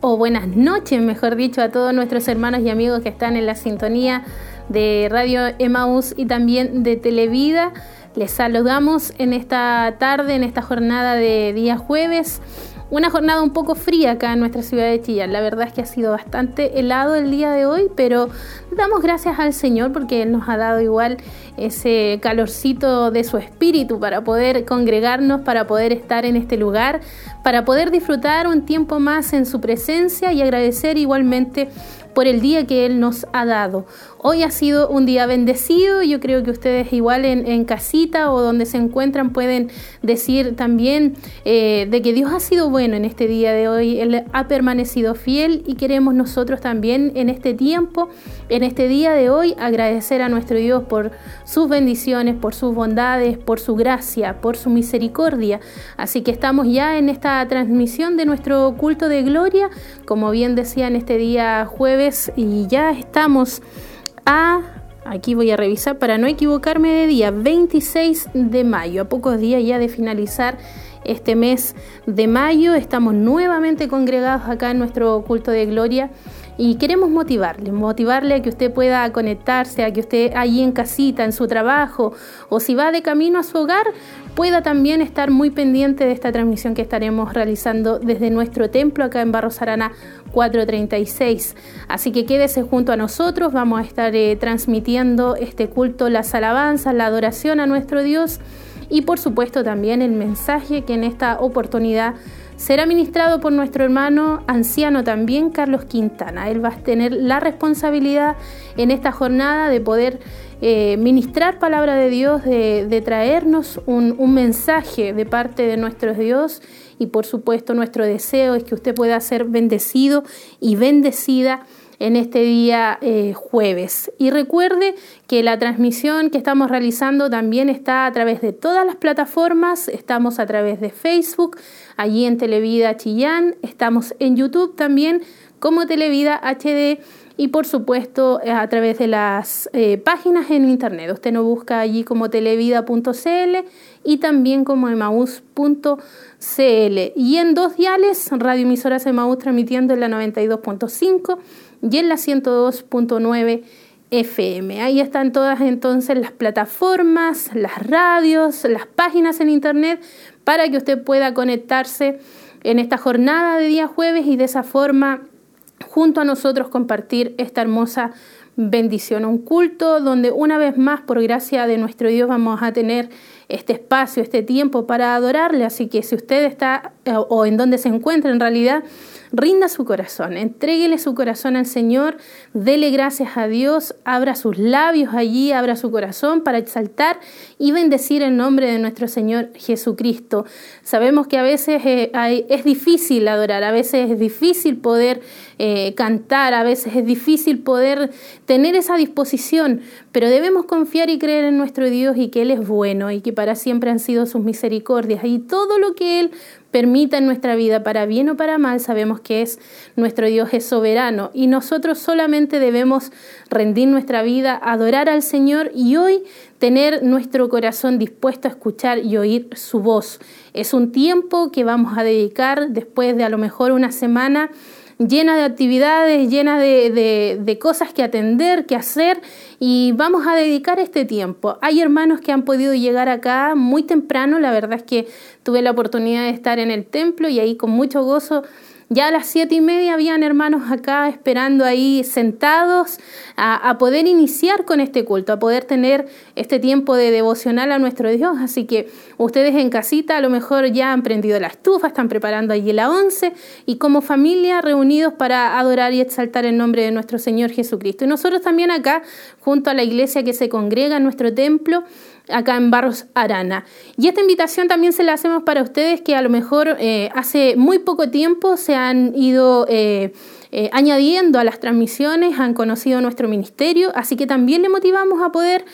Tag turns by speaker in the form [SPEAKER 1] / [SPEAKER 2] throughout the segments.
[SPEAKER 1] O buenas noches, mejor dicho, a todos nuestros hermanos y amigos que están en la sintonía de Radio Emaús y también de Televida. Les saludamos en esta tarde, en esta jornada de día jueves. Una jornada un poco fría acá en nuestra ciudad de Chillán. La verdad es que ha sido bastante helado el día de hoy, pero damos gracias al Señor porque Él nos ha dado igual ese calorcito de su espíritu para poder congregarnos, para poder estar en este lugar, para poder disfrutar un tiempo más en su presencia y agradecer igualmente por el día que Él nos ha dado. Hoy ha sido un día bendecido, yo creo que ustedes igual en, casita o donde se encuentran pueden decir también eh, de que Dios ha sido bueno en este día de hoy, Él ha permanecido fiel y queremos nosotros también en este tiempo, en este día de hoy, agradecer a nuestro Dios por sus bendiciones, por sus bondades, por su gracia, por su misericordia. Así que estamos ya en esta transmisión de nuestro culto de gloria, como bien decía en este día jueves, y ya estamos a Aquí voy a revisar para no equivocarme de día, 26 de mayo, a pocos días ya de finalizar este mes de mayo. Estamos nuevamente congregados acá en nuestro culto de gloria y queremos motivarle, motivarle a que usted pueda conectarse, a que usted allí en casita, en su trabajo o si va de camino a su hogar, pueda también estar muy pendiente de esta transmisión que estaremos realizando desde nuestro templo acá en Barros Arana 436. Así que quédese junto a nosotros, vamos a estar eh, transmitiendo este culto, las alabanzas, la adoración a nuestro Dios y por supuesto también el mensaje que en esta oportunidad será ministrado por nuestro hermano anciano también, Carlos Quintana. Él va a tener la responsabilidad en esta jornada de poder eh, ministrar palabra de Dios, de, traernos un, mensaje de parte de nuestro Dios y por supuesto nuestro deseo es que usted pueda ser bendecido y bendecida en este día eh, jueves. Y recuerde que la transmisión que estamos realizando también está a través de todas las plataformas, estamos a través de Facebook, allí en Televida Chillán, estamos en YouTube también como Televida HD y por supuesto a través de las eh, páginas en internet. Usted nos busca allí como televida.cl y también como emaus.cl. Y en dos diales, Radio Emisoras Emaús transmitiendo en la 92.5 y en la 102.9 FM. Ahí están todas entonces las plataformas, las radios, las páginas en internet para que usted pueda conectarse en esta jornada de día jueves y de esa forma junto a nosotros compartir esta hermosa bendición, un culto donde una vez más por gracia de nuestro Dios vamos a tener este espacio, este tiempo para adorarle, así que si usted está eh, o en donde se encuentra en realidad, rinda su corazón, entréguele su corazón al Señor, dele gracias a Dios, abra sus labios allí, abra su corazón para exaltar y bendecir el nombre de nuestro Señor Jesucristo. Sabemos que a veces eh, es difícil adorar, a veces es difícil poder eh, cantar, a veces es difícil poder tener esa disposición, pero debemos confiar y creer en nuestro Dios y que Él es bueno y que para siempre han sido sus misericordias y todo lo que Él permita en nuestra vida, para bien o para mal, sabemos que es nuestro Dios es soberano y nosotros solamente debemos rendir nuestra vida, adorar al Señor y hoy tener nuestro corazón dispuesto a escuchar y oír su voz. Es un tiempo que vamos a dedicar después de a lo mejor una semana llena de actividades, llena de, de, cosas que atender, que hacer y vamos a dedicar este tiempo. Hay hermanos que han podido llegar acá muy temprano, la verdad es que tuve la oportunidad de estar en el templo y ahí con mucho gozo ya a las siete y media habían hermanos acá esperando ahí sentados a, poder iniciar con este culto, a poder tener este tiempo de devocional a nuestro Dios. Así que ustedes en casita a lo mejor ya han prendido la estufa, están preparando allí la once y como familia reunidos para adorar y exaltar el nombre de nuestro Señor Jesucristo. Y nosotros también acá, junto a la iglesia que se congrega en nuestro templo, acá en Barros Arana. Y esta invitación también se la hacemos para ustedes que a lo mejor eh, hace muy poco tiempo se han ido... Eh, eh, añadiendo a las transmisiones, han conocido nuestro ministerio, así que también le motivamos a poder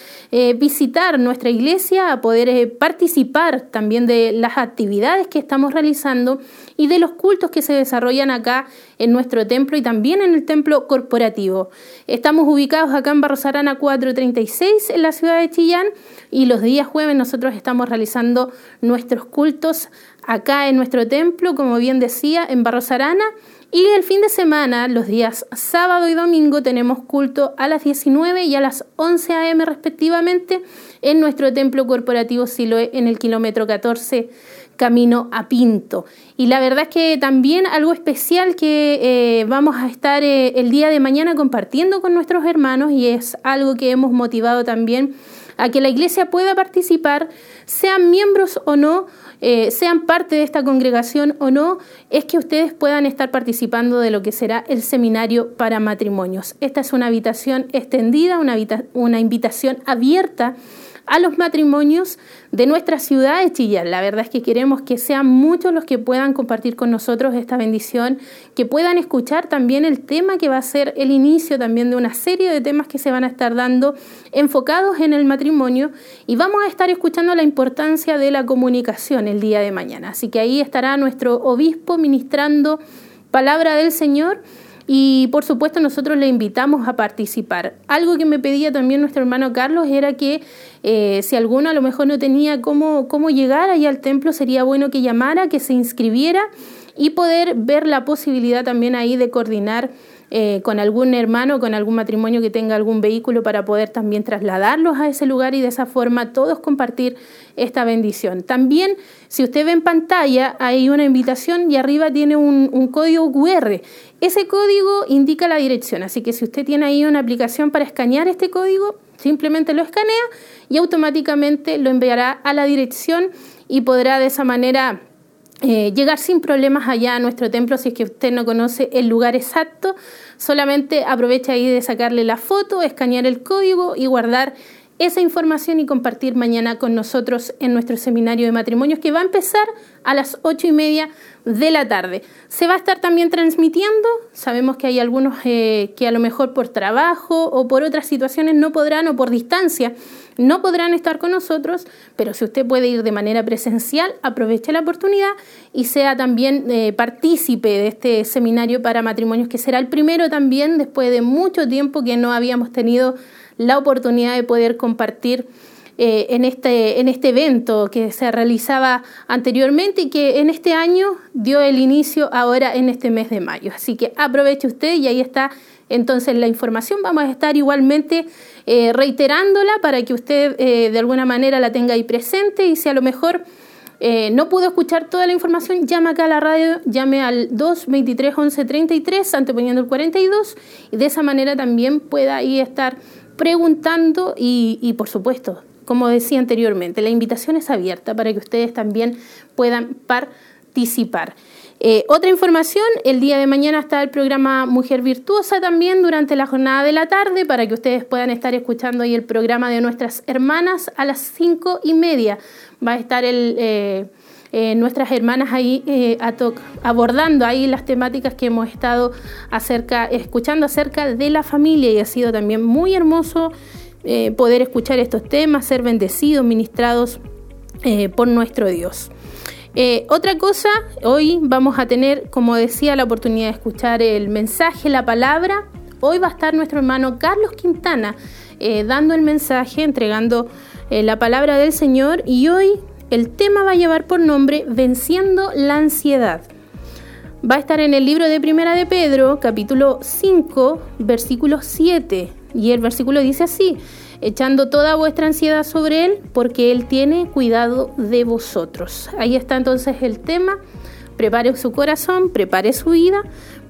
[SPEAKER 1] visitar nuestra iglesia, a poder participar también de las actividades que estamos realizando y de los cultos que se desarrollan acá en nuestro templo y también en el templo corporativo. Estamos ubicados acá en Barros Arana 436 en la ciudad de Chillán y los días jueves nosotros estamos realizando nuestros cultos acá en nuestro templo, como bien decía, en Barros Arana. Y el fin de semana, los días sábado y domingo, tenemos culto a las 19 y a las 11 a.m. respectivamente en nuestro templo corporativo Siloé en el kilómetro 14 camino a Pinto. Y la verdad es que también algo especial que eh, vamos a estar eh, el día de mañana compartiendo con nuestros hermanos y es algo que hemos motivado también a que la iglesia pueda participar, sean miembros o no, eh, sean parte de esta congregación o no, es que ustedes puedan estar participando de lo que será el seminario para matrimonios. Esta es una habitación extendida, una, una invitación abierta a los matrimonios de nuestra ciudad de Chillán. La verdad es que queremos que sean muchos los que puedan compartir con nosotros esta bendición, que puedan escuchar también el tema que va a ser el inicio también de una serie de temas que se van a estar dando enfocados en el matrimonio y vamos a estar escuchando la importancia de la comunicación el día de mañana. Así que ahí estará nuestro obispo ministrando palabra del Señor y por supuesto nosotros le invitamos a participar. Algo que me pedía también nuestro hermano Carlos era que eh, si alguno a lo mejor no tenía cómo, cómo llegar allá al templo, sería bueno que llamara, que se inscribiera y poder ver la posibilidad también ahí de coordinar eh, con algún hermano, con algún matrimonio que tenga algún vehículo para poder también trasladarlos a ese lugar y de esa forma todos compartir esta bendición. También, si usted ve en pantalla, hay una invitación y arriba tiene un, un código QR. Ese código indica la dirección, así que si usted tiene ahí una aplicación para escanear este código, simplemente lo escanea y automáticamente lo enviará a la dirección y podrá de esa manera eh, llegar sin problemas allá a nuestro templo si es que usted no conoce el lugar exacto. Solamente aprovecha ahí de sacarle la foto, escanear el código y guardar esa información y compartir mañana con nosotros en nuestro seminario de matrimonios que va a empezar a las ocho y media de la tarde. Se va a estar también transmitiendo. Sabemos que hay algunos eh, que a lo mejor por trabajo o por otras situaciones no podrán o por distancia no podrán estar con nosotros, pero si usted puede ir de manera presencial, aproveche la oportunidad y sea también eh, partícipe de este seminario para matrimonios, que será el primero también después de mucho tiempo que no habíamos tenido la oportunidad de poder compartir eh, en, este, en este evento que se realizaba anteriormente y que en este año dio el inicio ahora en este mes de mayo. Así que aproveche usted y ahí está entonces la información. Vamos a estar igualmente eh, reiterándola para que usted eh, de alguna manera la tenga ahí presente y si a lo mejor no pudo escuchar toda la información, llame acá a la radio, llame al 223 11 33, anteponiendo el 42 y de esa manera también pueda ahí estar preguntando y, por supuesto, como decía anteriormente, la invitación es abierta para que ustedes también puedan participar. Eh, otra información, el día de mañana está el programa Mujer Virtuosa también durante la jornada de la tarde para que ustedes puedan estar escuchando ahí el programa de nuestras hermanas a las cinco y media. Va a estar. Eh, eh, nuestras hermanas ahí abordando ahí las temáticas que hemos estado acerca, escuchando acerca de la familia y ha sido también muy hermoso eh, poder escuchar estos temas, ser bendecidos, ministrados por nuestro Dios. otra cosa, hoy vamos a tener, como decía, la oportunidad de escuchar el mensaje, la palabra. Hoy va a estar nuestro hermano Carlos Quintana dando el mensaje, entregando la palabra del Señor y hoy el tema va a llevar por nombre Venciendo la ansiedad. Va a estar en el libro de Primera de Pedro, capítulo 5, versículo 7. Y el versículo dice así, echando toda vuestra ansiedad sobre Él, porque Él tiene cuidado de vosotros. Ahí está entonces el tema. Prepare su corazón, prepare su vida,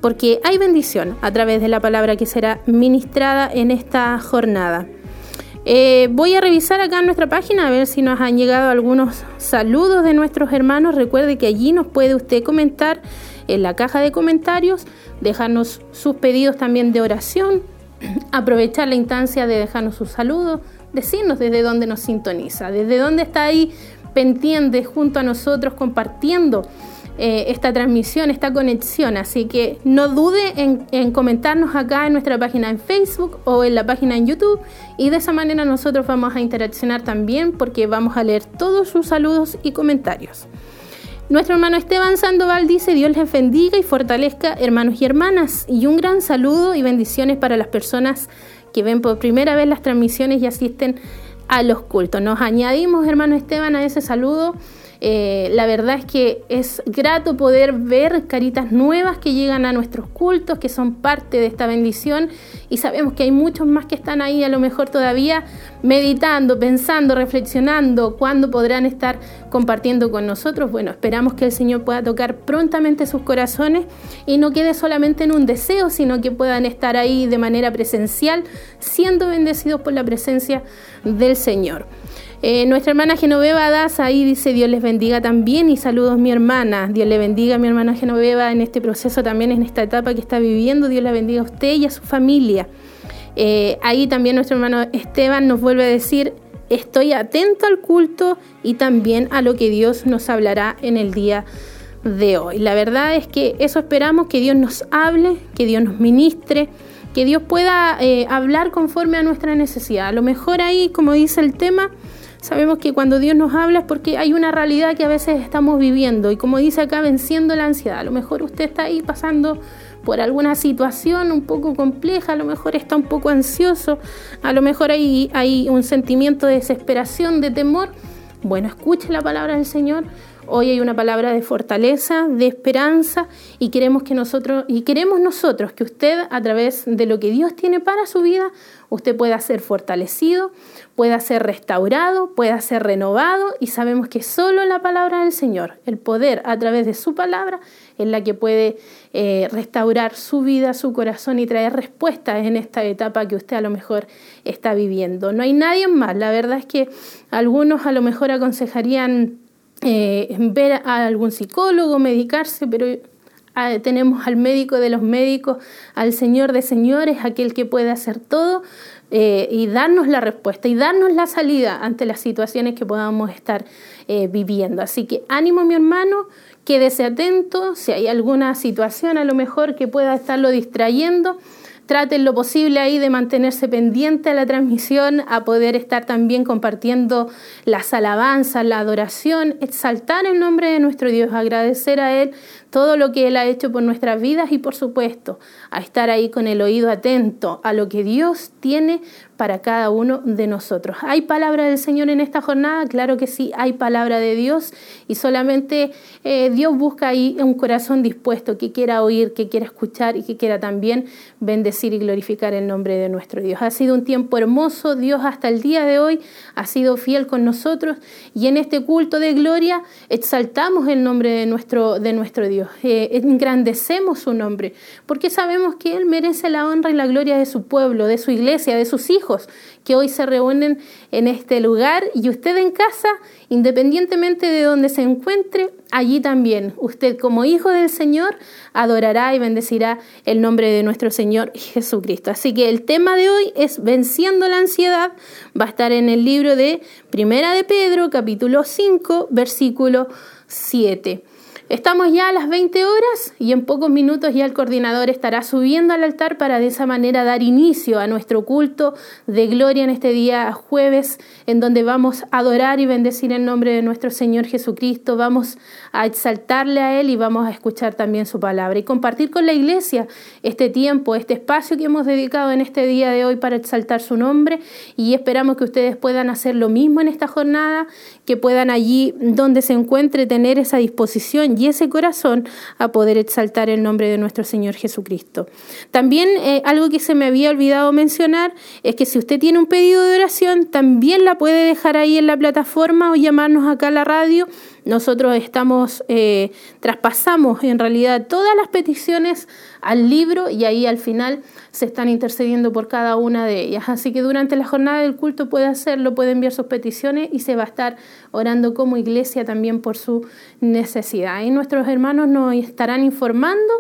[SPEAKER 1] porque hay bendición a través de la palabra que será ministrada en esta jornada. Eh, voy a revisar acá en nuestra página a ver si nos han llegado algunos saludos de nuestros hermanos. Recuerde que allí nos puede usted comentar en la caja de comentarios, dejarnos sus pedidos también de oración, aprovechar la instancia de dejarnos sus saludos, decirnos desde dónde nos sintoniza, desde dónde está ahí pendiente junto a nosotros compartiendo eh, esta transmisión, esta conexión. Así que no dude en, comentarnos acá en nuestra página en Facebook o en la página en YouTube y de esa manera nosotros vamos a interaccionar también porque vamos a leer todos sus saludos y comentarios. Nuestro hermano Esteban Sandoval dice, Dios les bendiga y fortalezca hermanos y hermanas. Y un gran saludo y bendiciones para las personas que ven por primera vez las transmisiones y asisten a los cultos. Nos añadimos, hermano Esteban, a ese saludo. Eh, la verdad es que es grato poder ver caritas nuevas que llegan a nuestros cultos, que son parte de esta bendición y sabemos que hay muchos más que están ahí a lo mejor todavía meditando, pensando, reflexionando, cuándo podrán estar compartiendo con nosotros. Bueno, esperamos que el Señor pueda tocar prontamente sus corazones y no quede solamente en un deseo, sino que puedan estar ahí de manera presencial, siendo bendecidos por la presencia del Señor. Eh, nuestra hermana Genoveva Daza ahí dice Dios les bendiga también y saludos mi hermana. Dios le bendiga a mi hermana Genoveva en este proceso también, en esta etapa que está viviendo. Dios le bendiga a usted y a su familia. Eh, ahí también nuestro hermano Esteban nos vuelve a decir, estoy atento al culto y también a lo que Dios nos hablará en el día de hoy. La verdad es que eso esperamos, que Dios nos hable, que Dios nos ministre, que Dios pueda eh, hablar conforme a nuestra necesidad. A lo mejor ahí, como dice el tema, Sabemos que cuando Dios nos habla es porque hay una realidad que a veces estamos viviendo y como dice acá, venciendo la ansiedad. A lo mejor usted está ahí pasando por alguna situación un poco compleja, a lo mejor está un poco ansioso, a lo mejor hay, hay un sentimiento de desesperación, de temor. Bueno, escuche la palabra del Señor, Hoy hay una palabra de fortaleza, de esperanza y queremos que nosotros y queremos nosotros que usted a través de lo que Dios tiene para su vida, usted pueda ser fortalecido, pueda ser restaurado, pueda ser renovado y sabemos que solo la palabra del Señor, el poder a través de su palabra es la que puede eh, restaurar su vida, su corazón y traer respuestas en esta etapa que usted a lo mejor está viviendo. No hay nadie más, la verdad es que algunos a lo mejor aconsejarían eh, ver a algún psicólogo, medicarse, pero ah, tenemos al médico de los médicos, al Señor de señores, aquel que puede hacer todo eh, y darnos la respuesta y darnos la salida ante las situaciones que podamos estar eh, viviendo. Así que ánimo mi hermano, quédese atento, si hay alguna situación a lo mejor que pueda estarlo distrayendo traten lo posible ahí de mantenerse pendiente a la transmisión, a poder estar también compartiendo las alabanzas, la adoración, exaltar el nombre de nuestro Dios, agradecer a Él todo lo que Él ha hecho por nuestras vidas y por supuesto a estar ahí con el oído atento a lo que Dios tiene para cada uno de nosotros. ¿Hay palabra del Señor en esta jornada? Claro que sí, hay palabra de Dios y solamente eh, Dios busca ahí un corazón dispuesto que quiera oír, que quiera escuchar y que quiera también bendecir y glorificar el nombre de nuestro Dios. Ha sido un tiempo hermoso, Dios hasta el día de hoy ha sido fiel con nosotros y en este culto de gloria exaltamos el nombre de nuestro, de nuestro Dios. Eh, engrandecemos su nombre, porque sabemos que Él merece la honra y la gloria de su pueblo, de su iglesia, de sus hijos, que hoy se reúnen en este lugar y usted en casa, independientemente de donde se encuentre, allí también usted como hijo del Señor adorará y bendecirá el nombre de nuestro Señor Jesucristo. Así que el tema de hoy es venciendo la ansiedad, va a estar en el libro de Primera de Pedro, capítulo 5, versículo 7. Estamos ya a las 20 horas y en pocos minutos ya el coordinador estará subiendo al altar para de esa manera dar inicio a nuestro culto de gloria en este día jueves, en donde vamos a adorar y bendecir el nombre de nuestro Señor Jesucristo, vamos a exaltarle a Él y vamos a escuchar también su palabra y compartir con la iglesia este tiempo, este espacio que hemos dedicado en este día de hoy para exaltar su nombre. Y esperamos que ustedes puedan hacer lo mismo en esta jornada, que puedan allí donde se encuentre tener esa disposición y ese corazón a poder exaltar el nombre de nuestro Señor Jesucristo. También eh, algo que se me había olvidado mencionar es que si usted tiene un pedido de oración, también la puede dejar ahí en la plataforma o llamarnos acá a la radio nosotros estamos, eh, traspasamos en realidad todas las peticiones al libro y ahí al final se están intercediendo por cada una de ellas. Así que durante la jornada del culto puede hacerlo, puede enviar sus peticiones y se va a estar orando como iglesia también por su necesidad. Y nuestros hermanos nos estarán informando.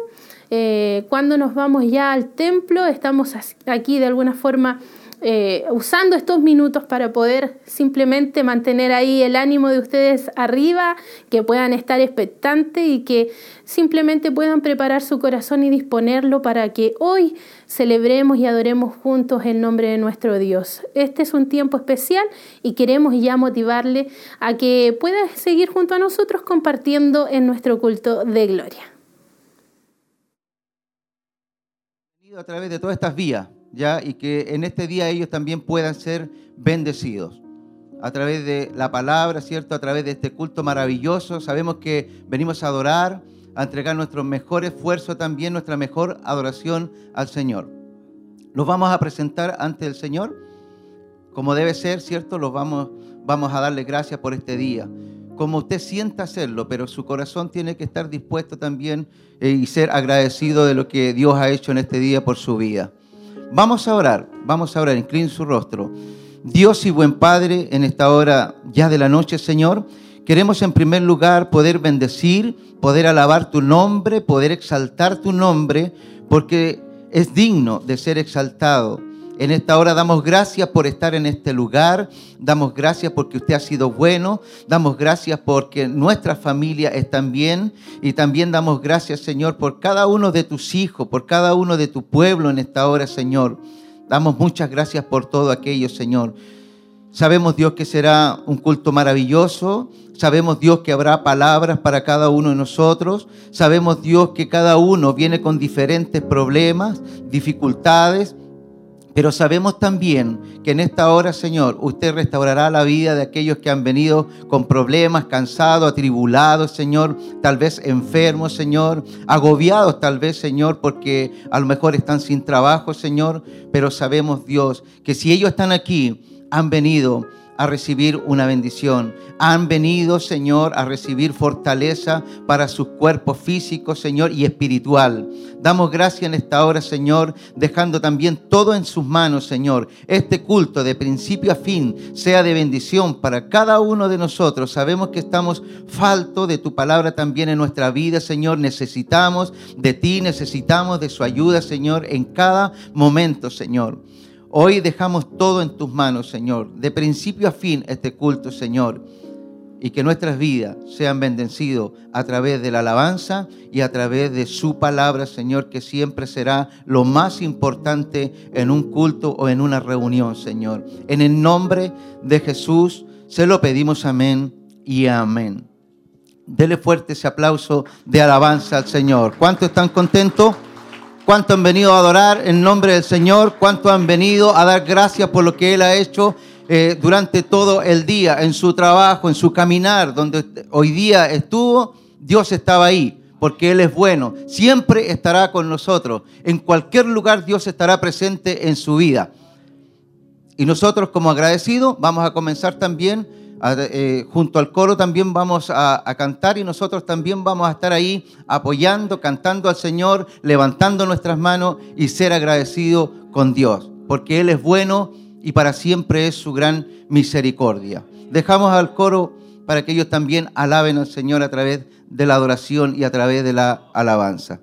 [SPEAKER 1] Eh, cuando nos vamos ya al templo, estamos aquí de alguna forma eh, usando estos minutos para poder simplemente mantener ahí el ánimo de ustedes arriba, que puedan estar expectantes y que simplemente puedan preparar su corazón y disponerlo para que hoy celebremos y adoremos juntos el nombre de nuestro Dios. Este es un tiempo especial y queremos ya motivarle a que pueda seguir junto a nosotros compartiendo en nuestro culto de gloria.
[SPEAKER 2] A través de todas estas vías y que en este día ellos también puedan ser bendecidos. a través de la palabra, ¿cierto? A través de este culto maravilloso. Sabemos que venimos a adorar, a entregar nuestro mejor esfuerzo también, nuestra mejor adoración al Señor. Los vamos a presentar ante el Señor como debe ser, ¿cierto? Los vamos, vamos a darle gracias por este día. Como usted sienta hacerlo, pero su corazón tiene que estar dispuesto también eh, y ser agradecido de lo que Dios ha hecho en este día por su vida. Vamos a orar, vamos a orar, incline su rostro. Dios y buen Padre, en esta hora ya de la noche, Señor, queremos en primer lugar poder bendecir, poder alabar tu nombre, poder exaltar tu nombre, porque es digno de ser exaltado. En esta hora damos gracias por estar en este lugar, damos gracias porque usted ha sido bueno, damos gracias porque nuestras familias están bien y también damos gracias, Señor, por cada uno de tus hijos, por cada uno de tu pueblo en esta hora, Señor. Damos muchas gracias por todo aquello, Señor. Sabemos, Dios, que será un culto maravilloso. Sabemos, Dios, que habrá palabras para cada uno de nosotros. Sabemos, Dios, que cada uno viene con diferentes problemas, dificultades. Pero sabemos también que en esta hora, Señor, usted restaurará la vida de aquellos que han venido con problemas, cansados, atribulados, Señor, tal vez enfermos, Señor, agobiados tal vez, Señor, porque a lo mejor están sin trabajo, Señor. Pero sabemos, Dios, que si ellos están aquí, han venido a recibir una bendición. Han venido, Señor, a recibir fortaleza para sus cuerpos físicos, Señor, y espiritual. Damos gracias en esta hora, Señor, dejando también todo en sus manos, Señor. Este culto de principio a fin sea de bendición para cada uno de nosotros. Sabemos que estamos falto de tu palabra también en nuestra vida, Señor. Necesitamos de ti, necesitamos de su ayuda, Señor, en cada momento, Señor. Hoy dejamos todo en tus manos, Señor, de principio a fin este culto, Señor, y que nuestras vidas sean bendecidos a través de la alabanza y a través de su palabra, Señor, que siempre será lo más importante en un culto o en una reunión, Señor. En el nombre de Jesús se lo pedimos amén y amén. Dele fuerte ese aplauso de alabanza al Señor. ¿Cuántos están contentos? ¿Cuánto han venido a adorar en nombre del Señor? ¿Cuánto han venido a dar gracias por lo que Él ha hecho eh, durante todo el día, en su trabajo, en su caminar, donde hoy día estuvo? Dios estaba ahí, porque Él es bueno. Siempre estará con nosotros. En cualquier lugar Dios estará presente en su vida. Y nosotros como agradecidos vamos a comenzar también eh, junto al coro también vamos a, cantar y nosotros también vamos a estar ahí apoyando, cantando al Señor, levantando nuestras manos y ser agradecidos con Dios, porque Él es bueno y para siempre es su gran misericordia. Dejamos al coro para que ellos también alaben al Señor a través de la adoración y a través de la alabanza.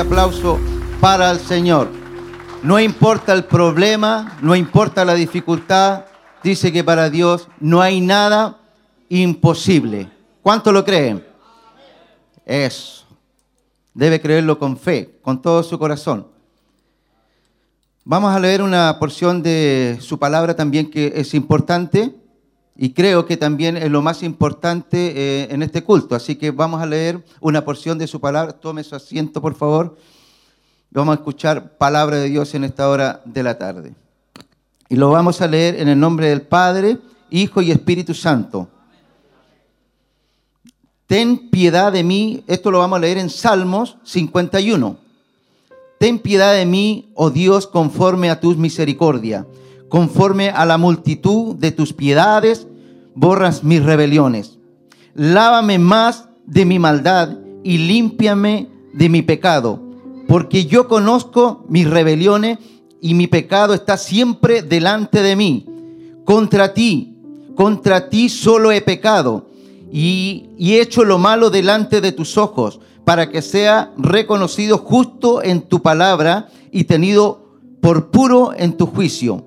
[SPEAKER 2] Aplauso para el Señor. No importa el problema, no importa la dificultad, dice que para Dios no hay nada imposible. ¿Cuánto lo creen? Eso. Debe creerlo con fe, con todo su corazón. Vamos a leer una porción de su palabra también que es importante y creo que también es lo más importante eh, en este culto. Así que vamos a leer una porción de su palabra. Tome su asiento, por favor. Vamos a escuchar palabra de Dios en esta hora de la tarde. Y lo vamos a leer en el nombre del Padre, Hijo y Espíritu Santo. Ten piedad de mí, esto lo vamos a leer en Salmos 51. Ten piedad de mí, oh Dios, conforme a tus misericordias, conforme a la multitud de tus piedades, borras mis rebeliones. Lávame más de mi maldad y límpiame de mi pecado porque yo conozco mis rebeliones y mi pecado está siempre delante de mí. Contra ti, contra ti solo he pecado y, he hecho lo malo delante de tus ojos, para que sea reconocido justo en tu palabra y tenido por puro en tu juicio.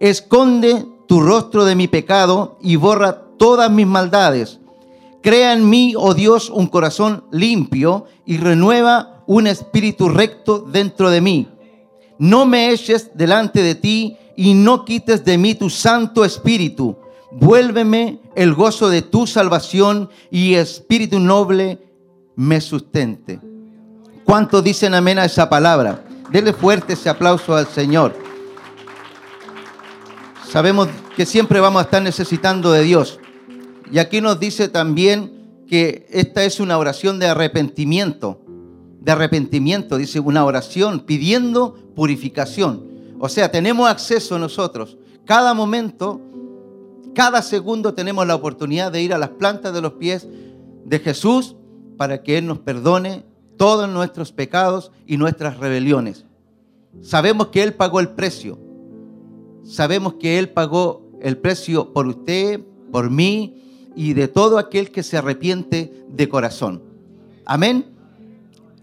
[SPEAKER 2] Esconde tu rostro de mi pecado y borra todas mis maldades Crea en mí, oh Dios, un corazón limpio y renueva un espíritu recto dentro de mí. No me eches delante de ti y no quites de mí tu santo espíritu. Vuélveme el gozo de tu salvación y espíritu noble me sustente. ¿Cuántos dicen amén a esa palabra? Dele fuerte ese aplauso al Señor. Sabemos que siempre vamos a estar necesitando de Dios. Y aquí nos dice también que esta es una oración de arrepentimiento. De arrepentimiento, dice una oración pidiendo purificación. O sea, tenemos acceso nosotros. Cada momento, cada segundo tenemos la oportunidad de ir a las plantas de los pies de Jesús para que Él nos perdone todos nuestros pecados y nuestras rebeliones. Sabemos que Él pagó el precio. Sabemos que Él pagó el precio por usted, por mí, y de todo aquel que se arrepiente de corazón. Amén.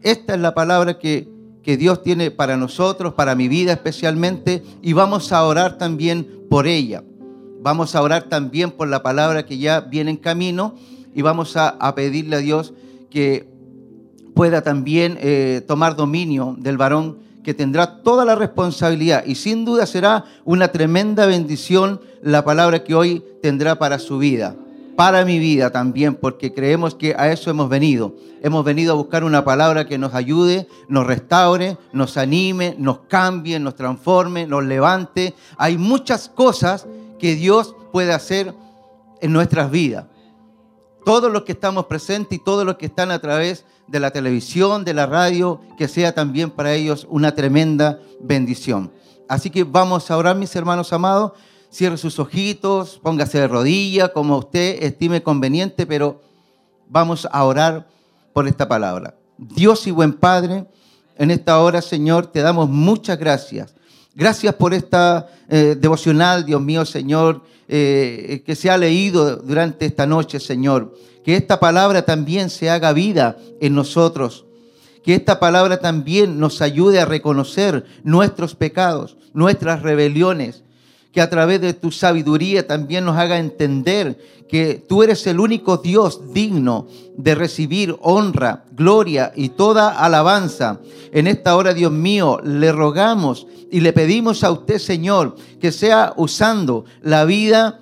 [SPEAKER 2] Esta es la palabra que, que Dios tiene para nosotros, para mi vida especialmente, y vamos a orar también por ella. Vamos a orar también por la palabra que ya viene en camino y vamos a, pedirle a Dios que pueda también eh, tomar dominio del varón que tendrá toda la responsabilidad y sin duda será una tremenda bendición la palabra que hoy tendrá para su vida para mi vida también, porque creemos que a eso hemos venido. Hemos venido a buscar una palabra que nos ayude, nos restaure, nos anime, nos cambie, nos transforme, nos levante. Hay muchas cosas que Dios puede hacer en nuestras vidas. Todos los que estamos presentes y todos los que están a través de la televisión, de la radio, que sea también para ellos una tremenda bendición. Así que vamos a orar, mis hermanos amados cierre sus ojitos, póngase de rodilla, como usted estime conveniente, pero vamos a orar por esta palabra. Dios y buen Padre, en esta hora, Señor, te damos muchas gracias. Gracias por esta eh, devocional, Dios mío, Señor, eh, que se ha leído durante esta noche, Señor. Que esta palabra también se haga vida en nosotros. Que esta palabra también nos ayude a reconocer nuestros pecados, nuestras rebeliones, que a través de tu sabiduría también nos haga entender que tú eres el único Dios digno de recibir honra, gloria y toda alabanza. En esta hora, Dios mío, le rogamos y le pedimos a usted, Señor, que sea usando la vida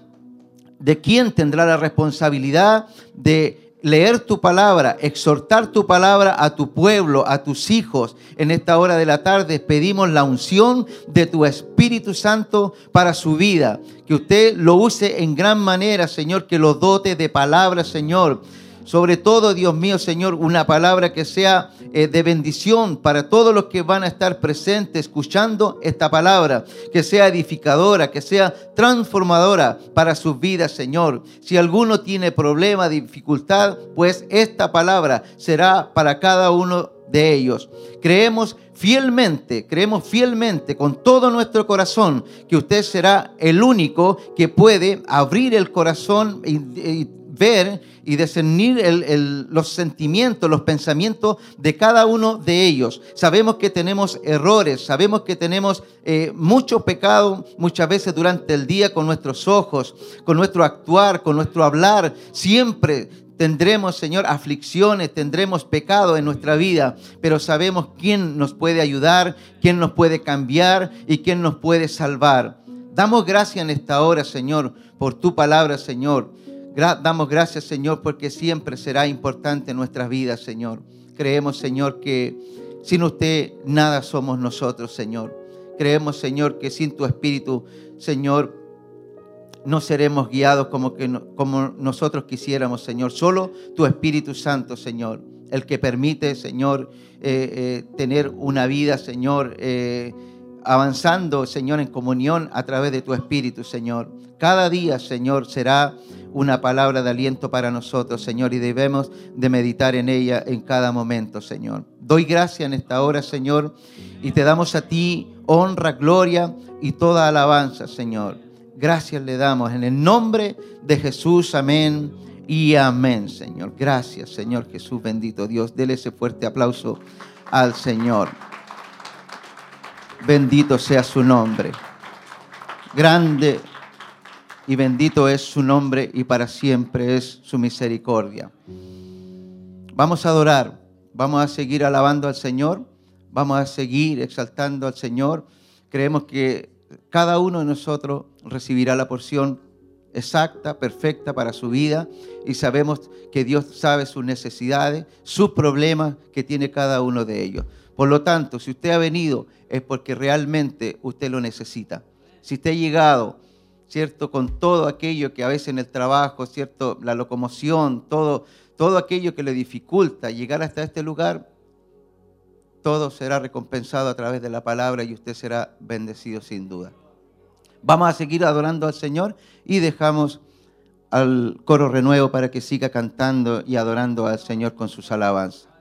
[SPEAKER 2] de quien tendrá la responsabilidad de leer tu palabra, exhortar tu palabra a tu pueblo, a tus hijos. En esta hora de la tarde pedimos la unción de tu Espíritu Santo para su vida. Que usted lo use en gran manera, Señor, que lo dote de palabras, Señor. Sobre todo, Dios mío, Señor, una palabra que sea eh, de bendición para todos los que van a estar presentes escuchando esta palabra, que sea edificadora, que sea transformadora para sus vidas, Señor. Si alguno tiene problema, dificultad, pues esta palabra será para cada uno de ellos. Creemos fielmente, creemos fielmente con todo nuestro corazón que usted será el único que puede abrir el corazón y, ver y discernir los sentimientos, los pensamientos de cada uno de ellos. Sabemos que tenemos errores, sabemos que tenemos eh, mucho pecado muchas veces durante el día con nuestros ojos, con nuestro actuar, con nuestro hablar. Siempre Tendremos, Señor, aflicciones, tendremos pecado en nuestra vida, pero sabemos quién nos puede ayudar, quién nos puede cambiar y quién nos puede salvar. Damos gracias en esta hora, Señor, por tu palabra, Señor. Damos gracias, Señor, porque siempre será importante en nuestras vidas, Señor. Creemos, Señor, que sin usted nada somos nosotros, Señor. Creemos, Señor, que sin tu Espíritu, Señor, no seremos guiados como, que como nosotros quisiéramos, Señor. Solo tu Espíritu Santo, Señor, el que permite, Señor, eh, eh, tener una vida, Señor, eh, avanzando, Señor, en comunión a través de tu Espíritu, Señor. Cada día, Señor, será una palabra de aliento para nosotros, Señor, y debemos de meditar en ella en cada momento, Señor. Doy gracias en esta hora, Señor, y te damos a ti honra, gloria y toda alabanza, Señor. Gracias le damos en el nombre de Jesús. Amén y amén, Señor. Gracias, Señor Jesús, bendito Dios. Dele ese fuerte aplauso al Señor. Bendito sea su nombre. Grande y bendito es su nombre y para siempre es su misericordia. Vamos a adorar, vamos a seguir alabando al Señor, vamos a seguir exaltando al Señor. Creemos que cada uno de nosotros recibirá la porción exacta, perfecta para su vida y sabemos que Dios sabe sus necesidades, sus problemas que tiene cada uno de ellos. Por lo tanto, si usted ha venido es porque realmente usted lo necesita. Si usted ha llegado, ¿cierto? Con todo aquello que a veces en el trabajo, ¿cierto? La locomoción, todo, todo aquello que le dificulta llegar hasta este lugar, todo será recompensado a través de la palabra y usted será bendecido sin duda. Vamos a seguir adorando al Señor y dejamos al coro renuevo para que siga cantando y adorando al Señor con sus alabanzas.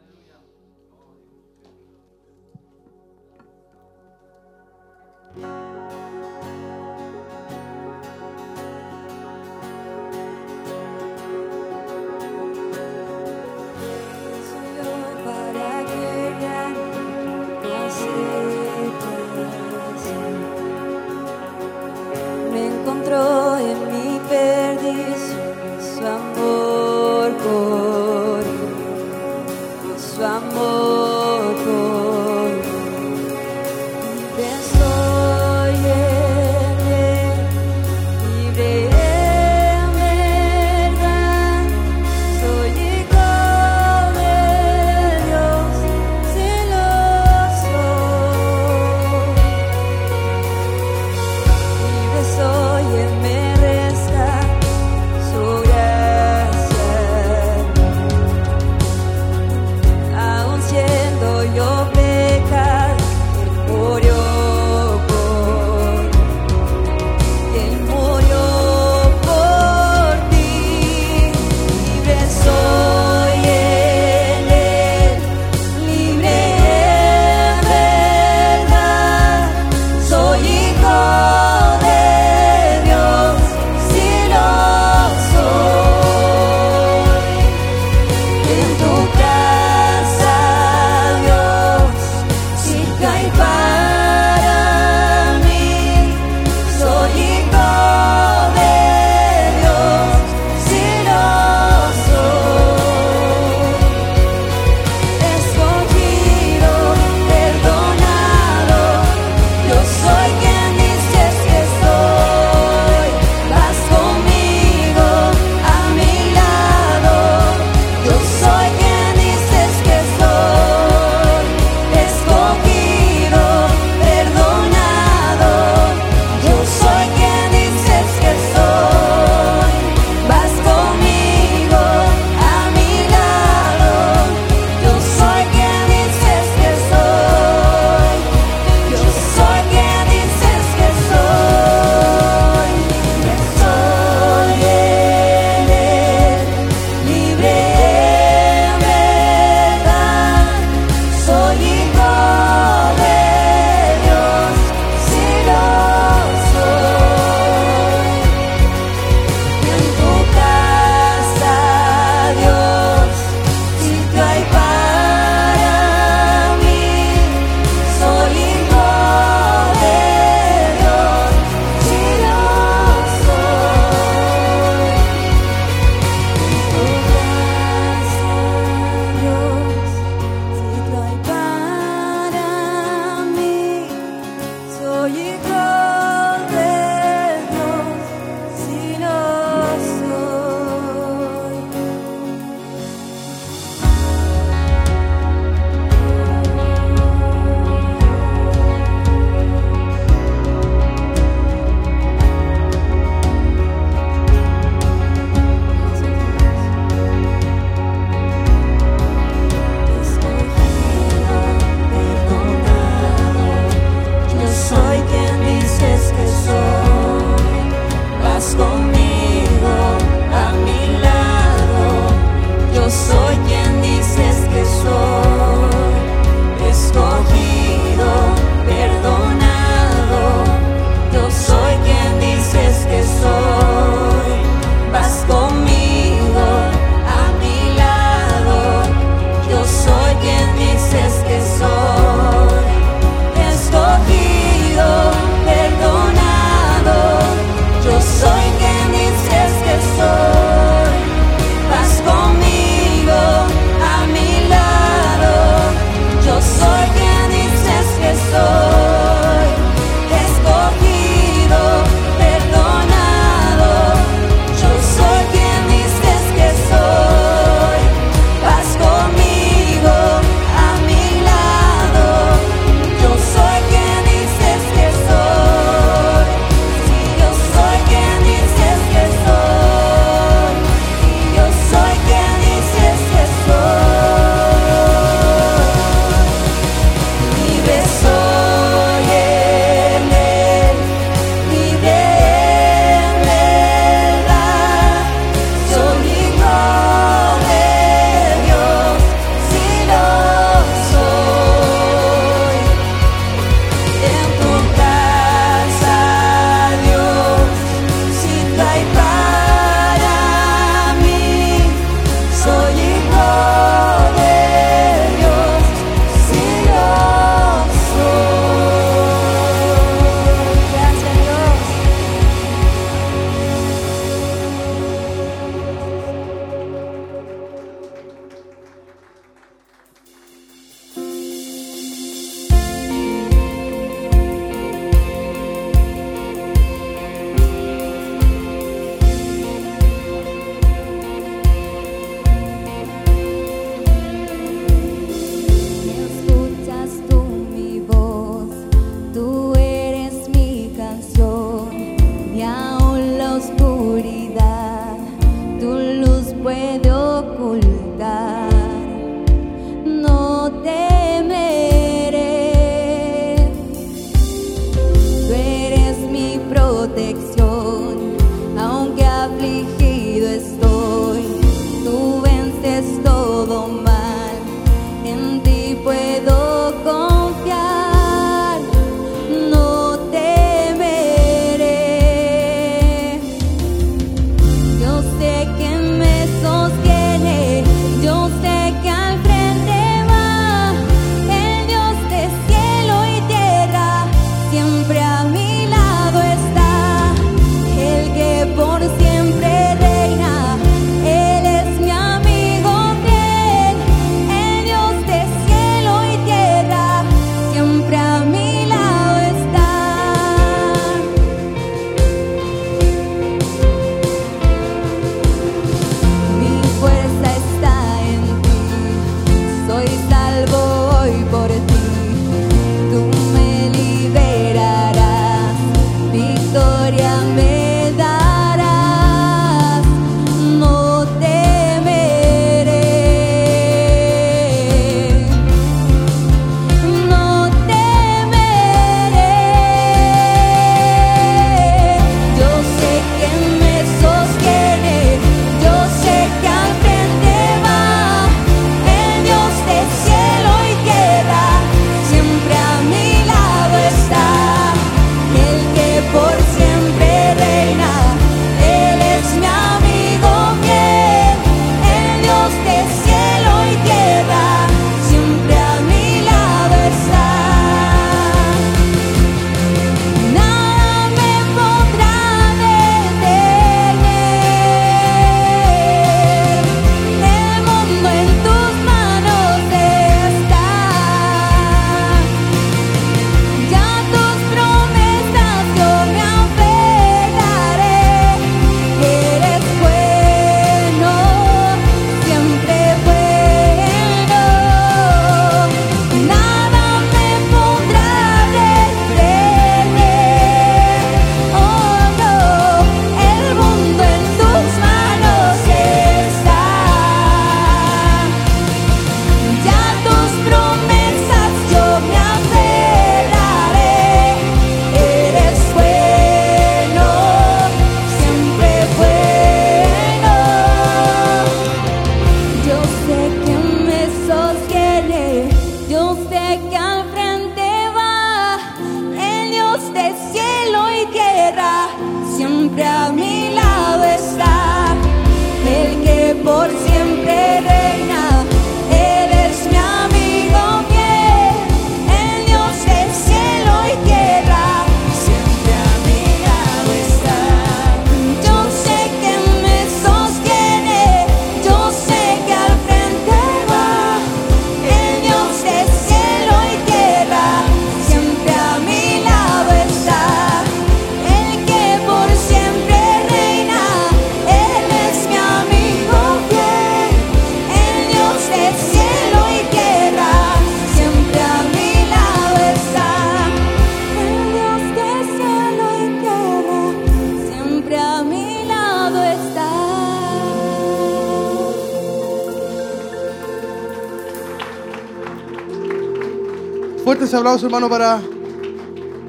[SPEAKER 3] Ese aplauso, hermano, para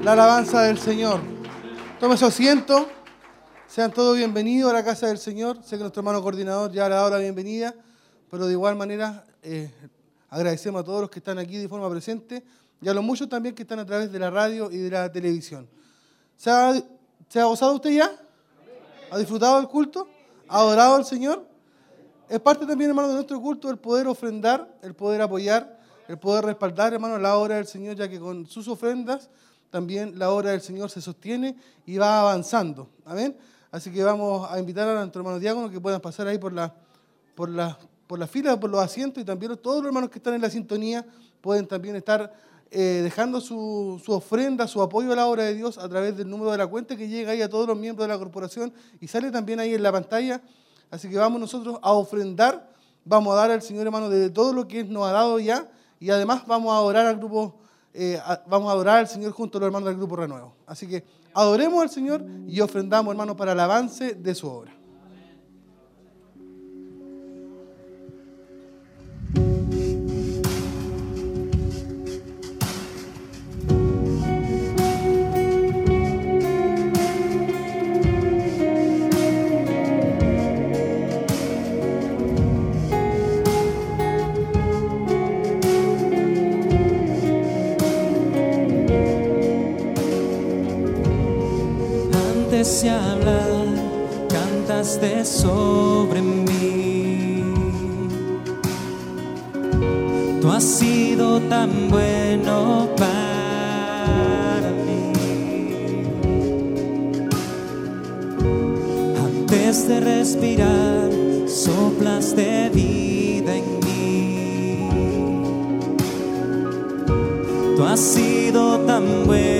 [SPEAKER 3] la alabanza del Señor. Tome su asiento. Sean todos bienvenidos a la casa del Señor. Sé que nuestro hermano coordinador ya le ha dado la bienvenida, pero de igual manera eh, agradecemos a todos los que están aquí de forma presente y a los muchos también que están a través de la radio y de la televisión. ¿Se ha, se ha gozado usted ya? ¿Ha disfrutado del culto? ¿Ha adorado al Señor? Es parte también, hermano, de nuestro culto el poder ofrendar, el poder apoyar, el poder respaldar, hermano, la obra del Señor, ya que con sus ofrendas también la obra del Señor se sostiene y va avanzando. Amén. Así que vamos a invitar a nuestro hermano diácono que puedan pasar ahí por la, por la, por la fila, por los asientos y también todos los hermanos que están en la sintonía pueden también estar eh, dejando su, su ofrenda, su apoyo a la obra de Dios a través del número de la cuenta que llega ahí a todos los miembros de la corporación y sale también ahí en la pantalla. Así que vamos nosotros a ofrendar, vamos a dar al Señor hermano de todo lo que nos ha dado ya y además vamos a adorar al grupo, eh, vamos a adorar al Señor junto a los hermanos del grupo Renuevo. Así que adoremos al Señor y ofrendamos hermano para el avance de su obra.
[SPEAKER 4] cantaste sobre mí. Tú has sido tan bueno para mí. Antes de respirar, soplas de vida en mí. Tú has sido tan bueno.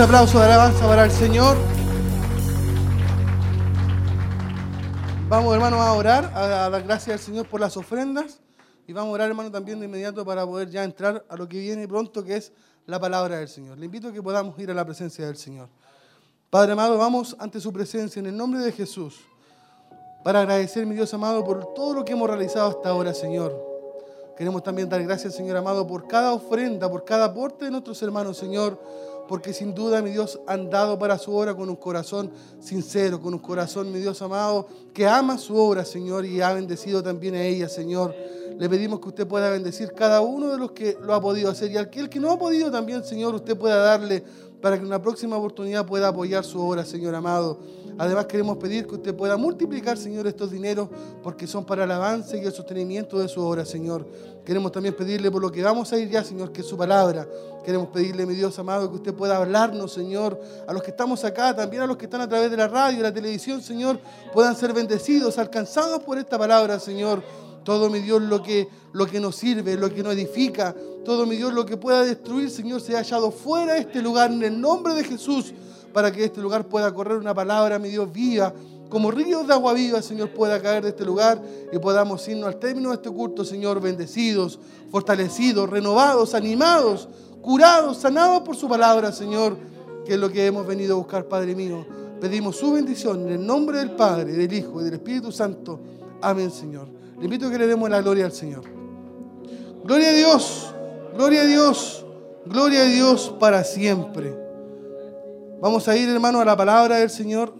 [SPEAKER 4] Ese aplauso de
[SPEAKER 3] alabanza para el Señor. Vamos, hermano, a orar, a dar gracias al Señor por las ofrendas. Y vamos a orar, hermano, también de inmediato para poder ya entrar a lo que viene pronto, que es la palabra del Señor. Le invito a que podamos ir a la presencia del Señor. Padre amado, vamos ante su presencia en el nombre de Jesús para agradecer, mi Dios amado, por todo lo que hemos realizado hasta ahora, Señor. Queremos también dar gracias, Señor amado, por cada ofrenda, por cada aporte de nuestros hermanos, Señor, porque sin duda, mi Dios, han dado para su obra con un corazón sincero, con un corazón, mi Dios amado, que ama su obra, Señor, y ha bendecido también a ella, Señor. Le pedimos que usted pueda bendecir cada uno de los que lo ha podido hacer y al que, el que no ha podido también, Señor, usted pueda darle para que en una próxima oportunidad pueda apoyar su obra, Señor amado. Además queremos pedir que usted pueda multiplicar, Señor, estos dineros porque son para el avance y el sostenimiento de su obra, Señor. Queremos también pedirle por lo que vamos a ir ya, Señor, que es su palabra. Queremos pedirle, mi Dios amado, que usted pueda hablarnos, Señor, a los que estamos acá, también a los que están a través de la radio y la televisión, Señor, puedan ser bendecidos, alcanzados por esta palabra, Señor. Todo, mi Dios, lo que, lo que nos sirve, lo que nos edifica, todo, mi Dios, lo que pueda destruir, Señor, sea hallado fuera de este lugar en el nombre de Jesús, para que este lugar pueda correr una palabra, mi Dios, viva, como ríos de agua viva, Señor, pueda caer de este lugar y podamos irnos al término de este culto, Señor, bendecidos, fortalecidos, renovados, animados, curados, sanados por su palabra, Señor, que es lo que hemos venido a buscar, Padre mío. Pedimos su bendición en el nombre del Padre, del Hijo y del Espíritu Santo. Amén, Señor. Le invito a que le demos la gloria al Señor. Gloria a Dios, gloria a Dios, gloria a Dios para siempre. Vamos a ir, hermano, a la palabra del Señor.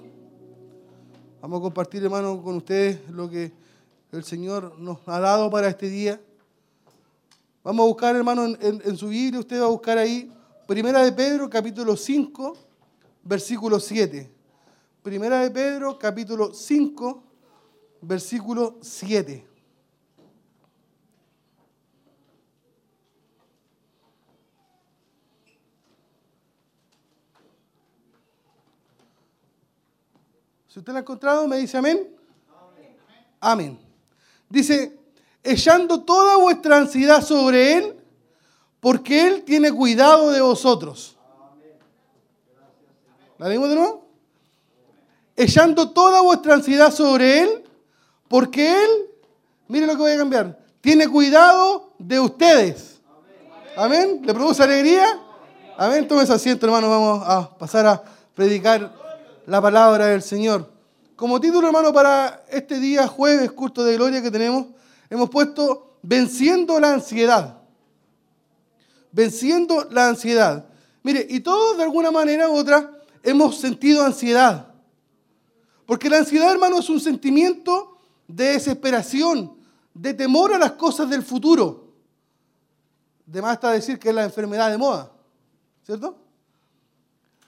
[SPEAKER 3] Vamos a compartir, hermano, con ustedes lo que el Señor nos ha dado para este día. Vamos a buscar, hermano, en, en- en su Biblia, usted va a buscar ahí, Primera de Pedro, capítulo 5, versículo 7. Primera de Pedro, capítulo 5, versículo 7. Si usted lo ha encontrado, me dice amén. Amén. Dice, echando toda vuestra ansiedad sobre Él, porque Él tiene cuidado de vosotros. ¿La leímos de nuevo? Echando toda vuestra ansiedad sobre Él, porque Él, mire lo que voy a cambiar, tiene cuidado de ustedes. Amén. ¿Le produce alegría? Amén. Tome ese asiento, hermano. Vamos a pasar a predicar la palabra del Señor. Como título, hermano, para este día jueves, culto de gloria que tenemos, hemos puesto Venciendo la ansiedad. Venciendo la ansiedad. Mire, y todos de alguna manera u otra hemos sentido ansiedad. Porque la ansiedad, hermano, es un sentimiento de desesperación, de temor a las cosas del futuro. De más está decir que es la enfermedad de moda, ¿cierto?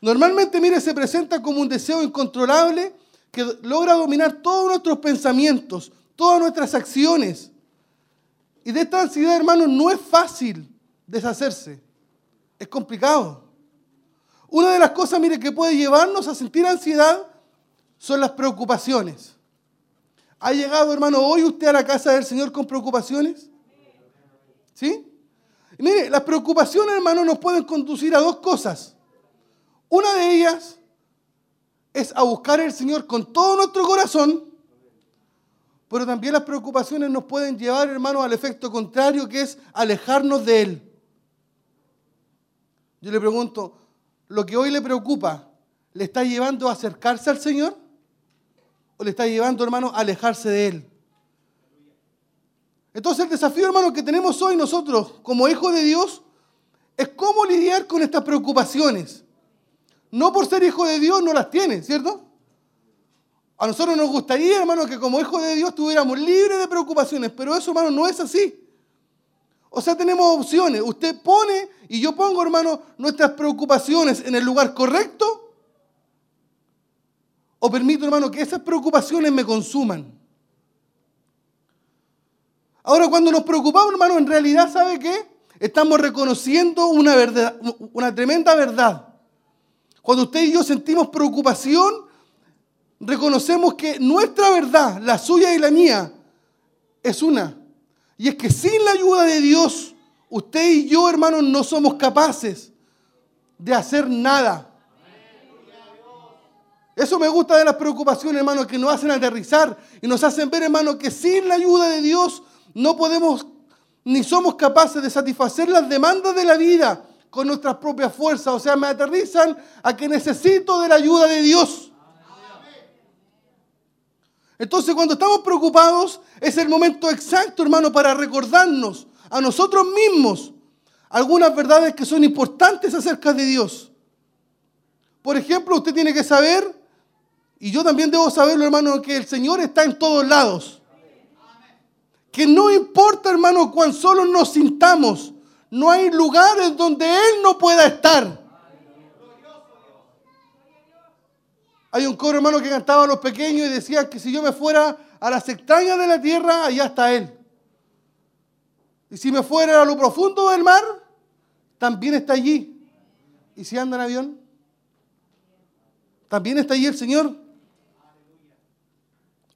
[SPEAKER 3] Normalmente, mire, se presenta como un deseo incontrolable que logra dominar todos nuestros pensamientos, todas nuestras acciones. Y de esta ansiedad, hermano, no es fácil deshacerse. Es complicado. Una de las cosas, mire, que puede llevarnos a sentir ansiedad son las preocupaciones. ¿Ha llegado, hermano, hoy usted a la casa del Señor con preocupaciones? ¿Sí? Y mire, las preocupaciones, hermano, nos pueden conducir a dos cosas. Una de ellas es a buscar al Señor con todo nuestro corazón, pero también las preocupaciones nos pueden llevar, hermano, al efecto contrario, que es alejarnos de Él. Yo le pregunto, ¿lo que hoy le preocupa le está llevando a acercarse al Señor? ¿O le está llevando, hermano, a alejarse de Él? Entonces el desafío, hermano, que tenemos hoy nosotros como hijos de Dios es cómo lidiar con estas preocupaciones. No por ser hijo de Dios no las tiene, ¿cierto? A nosotros nos gustaría, hermano, que como hijos de Dios estuviéramos libres de preocupaciones, pero eso, hermano, no es así. O sea, tenemos opciones. Usted pone y yo pongo, hermano, nuestras preocupaciones en el lugar correcto. O permito, hermano, que esas preocupaciones me consuman. Ahora, cuando nos preocupamos, hermano, en realidad, ¿sabe qué? Estamos reconociendo una, una tremenda verdad. Cuando usted y yo sentimos preocupación, reconocemos que nuestra verdad, la suya y la mía, es una. Y es que sin la ayuda de Dios, usted y yo, hermanos, no somos capaces de hacer nada. Eso me gusta de las preocupaciones, hermano, que nos hacen aterrizar y nos hacen ver, hermano, que sin la ayuda de Dios no podemos ni somos capaces de satisfacer las demandas de la vida con nuestras propias fuerzas. O sea, me aterrizan a que necesito de la ayuda de Dios. Entonces, cuando estamos preocupados, es el momento exacto, hermano, para recordarnos a nosotros mismos algunas verdades que son importantes acerca de Dios. Por ejemplo, usted tiene que saber, y yo también debo saberlo, hermano, que el Señor está en todos lados. Que no importa, hermano, cuán solo nos sintamos, no hay lugares donde Él no pueda estar. Hay un coro, hermano, que cantaba a los pequeños y decía que si yo me fuera a las extrañas de la tierra, allá está Él. Y si me fuera a lo profundo del mar, también está allí. ¿Y si anda en avión? También está allí el Señor.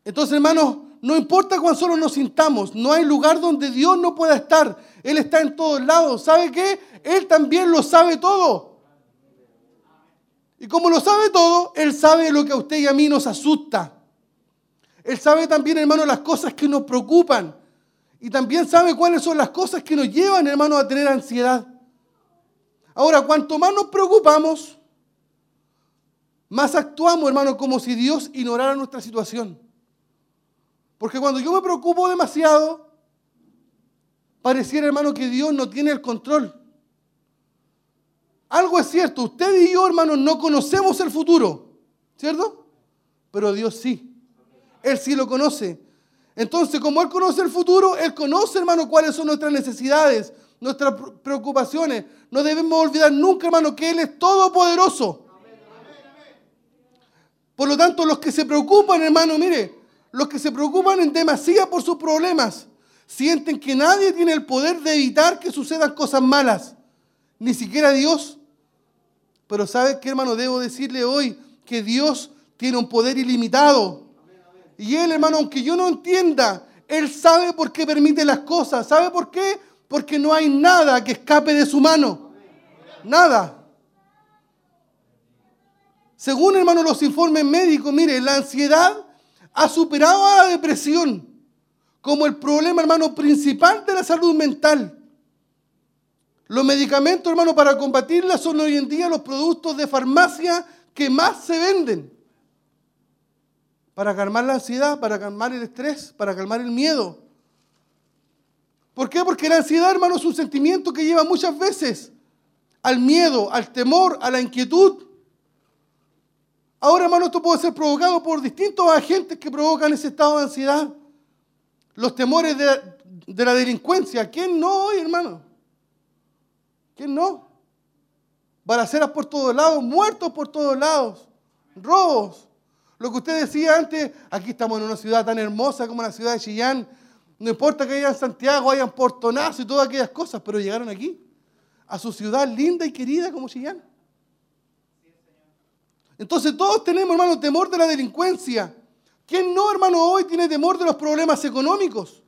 [SPEAKER 3] Entonces, hermanos, no importa cuán solo nos sintamos, no hay lugar donde Dios no pueda estar. Él está en todos lados. ¿Sabe qué? Él también lo sabe todo. Y como lo sabe todo, Él sabe lo que a usted y a mí nos asusta. Él sabe también, hermano, las cosas que nos preocupan. Y también sabe cuáles son las cosas que nos llevan, hermano, a tener ansiedad. Ahora, cuanto más nos preocupamos, más actuamos, hermano, como si Dios ignorara nuestra situación. Porque cuando yo me preocupo demasiado, pareciera, hermano, que Dios no tiene el control. Algo es cierto, usted y yo, hermano, no conocemos el futuro, ¿cierto? Pero Dios sí. Él sí lo conoce. Entonces, como Él conoce el futuro, Él conoce, hermano, cuáles son nuestras necesidades, nuestras preocupaciones. No debemos olvidar nunca, hermano, que Él es todopoderoso. Por lo tanto, los que se preocupan, hermano, mire, los que se preocupan en demasía por sus problemas, sienten que nadie tiene el poder de evitar que sucedan cosas malas, ni siquiera Dios. Pero ¿sabe qué, hermano? Debo decirle hoy que Dios tiene un poder ilimitado. Y Él, hermano, aunque yo no entienda, Él sabe por qué permite las cosas. ¿Sabe por qué? Porque no hay nada que escape de su mano. Nada. Según, hermano, los informes médicos, mire, la ansiedad ha superado a la depresión como el problema, hermano, principal de la salud mental. Los medicamentos, hermano, para combatirla son hoy en día los productos de farmacia que más se venden. Para calmar la ansiedad, para calmar el estrés, para calmar el miedo. ¿Por qué? Porque la ansiedad, hermano, es un sentimiento que lleva muchas veces al miedo, al temor, a la inquietud. Ahora, hermano, esto puede ser provocado por distintos agentes que provocan ese estado de ansiedad. Los temores de, la delincuencia. ¿Quién no hoy, hermano? ¿Quién no? Balaceras por todos lados, muertos por todos lados, robos. Lo que usted decía antes, aquí estamos en una ciudad tan hermosa como la ciudad de Chillán. No importa que haya en Santiago, hayan Portonazo y todas aquellas cosas, pero llegaron aquí, a su ciudad linda y querida como Chillán. Entonces todos tenemos, hermano, temor de la delincuencia. ¿Quién no, hermano, hoy tiene temor de los problemas económicos?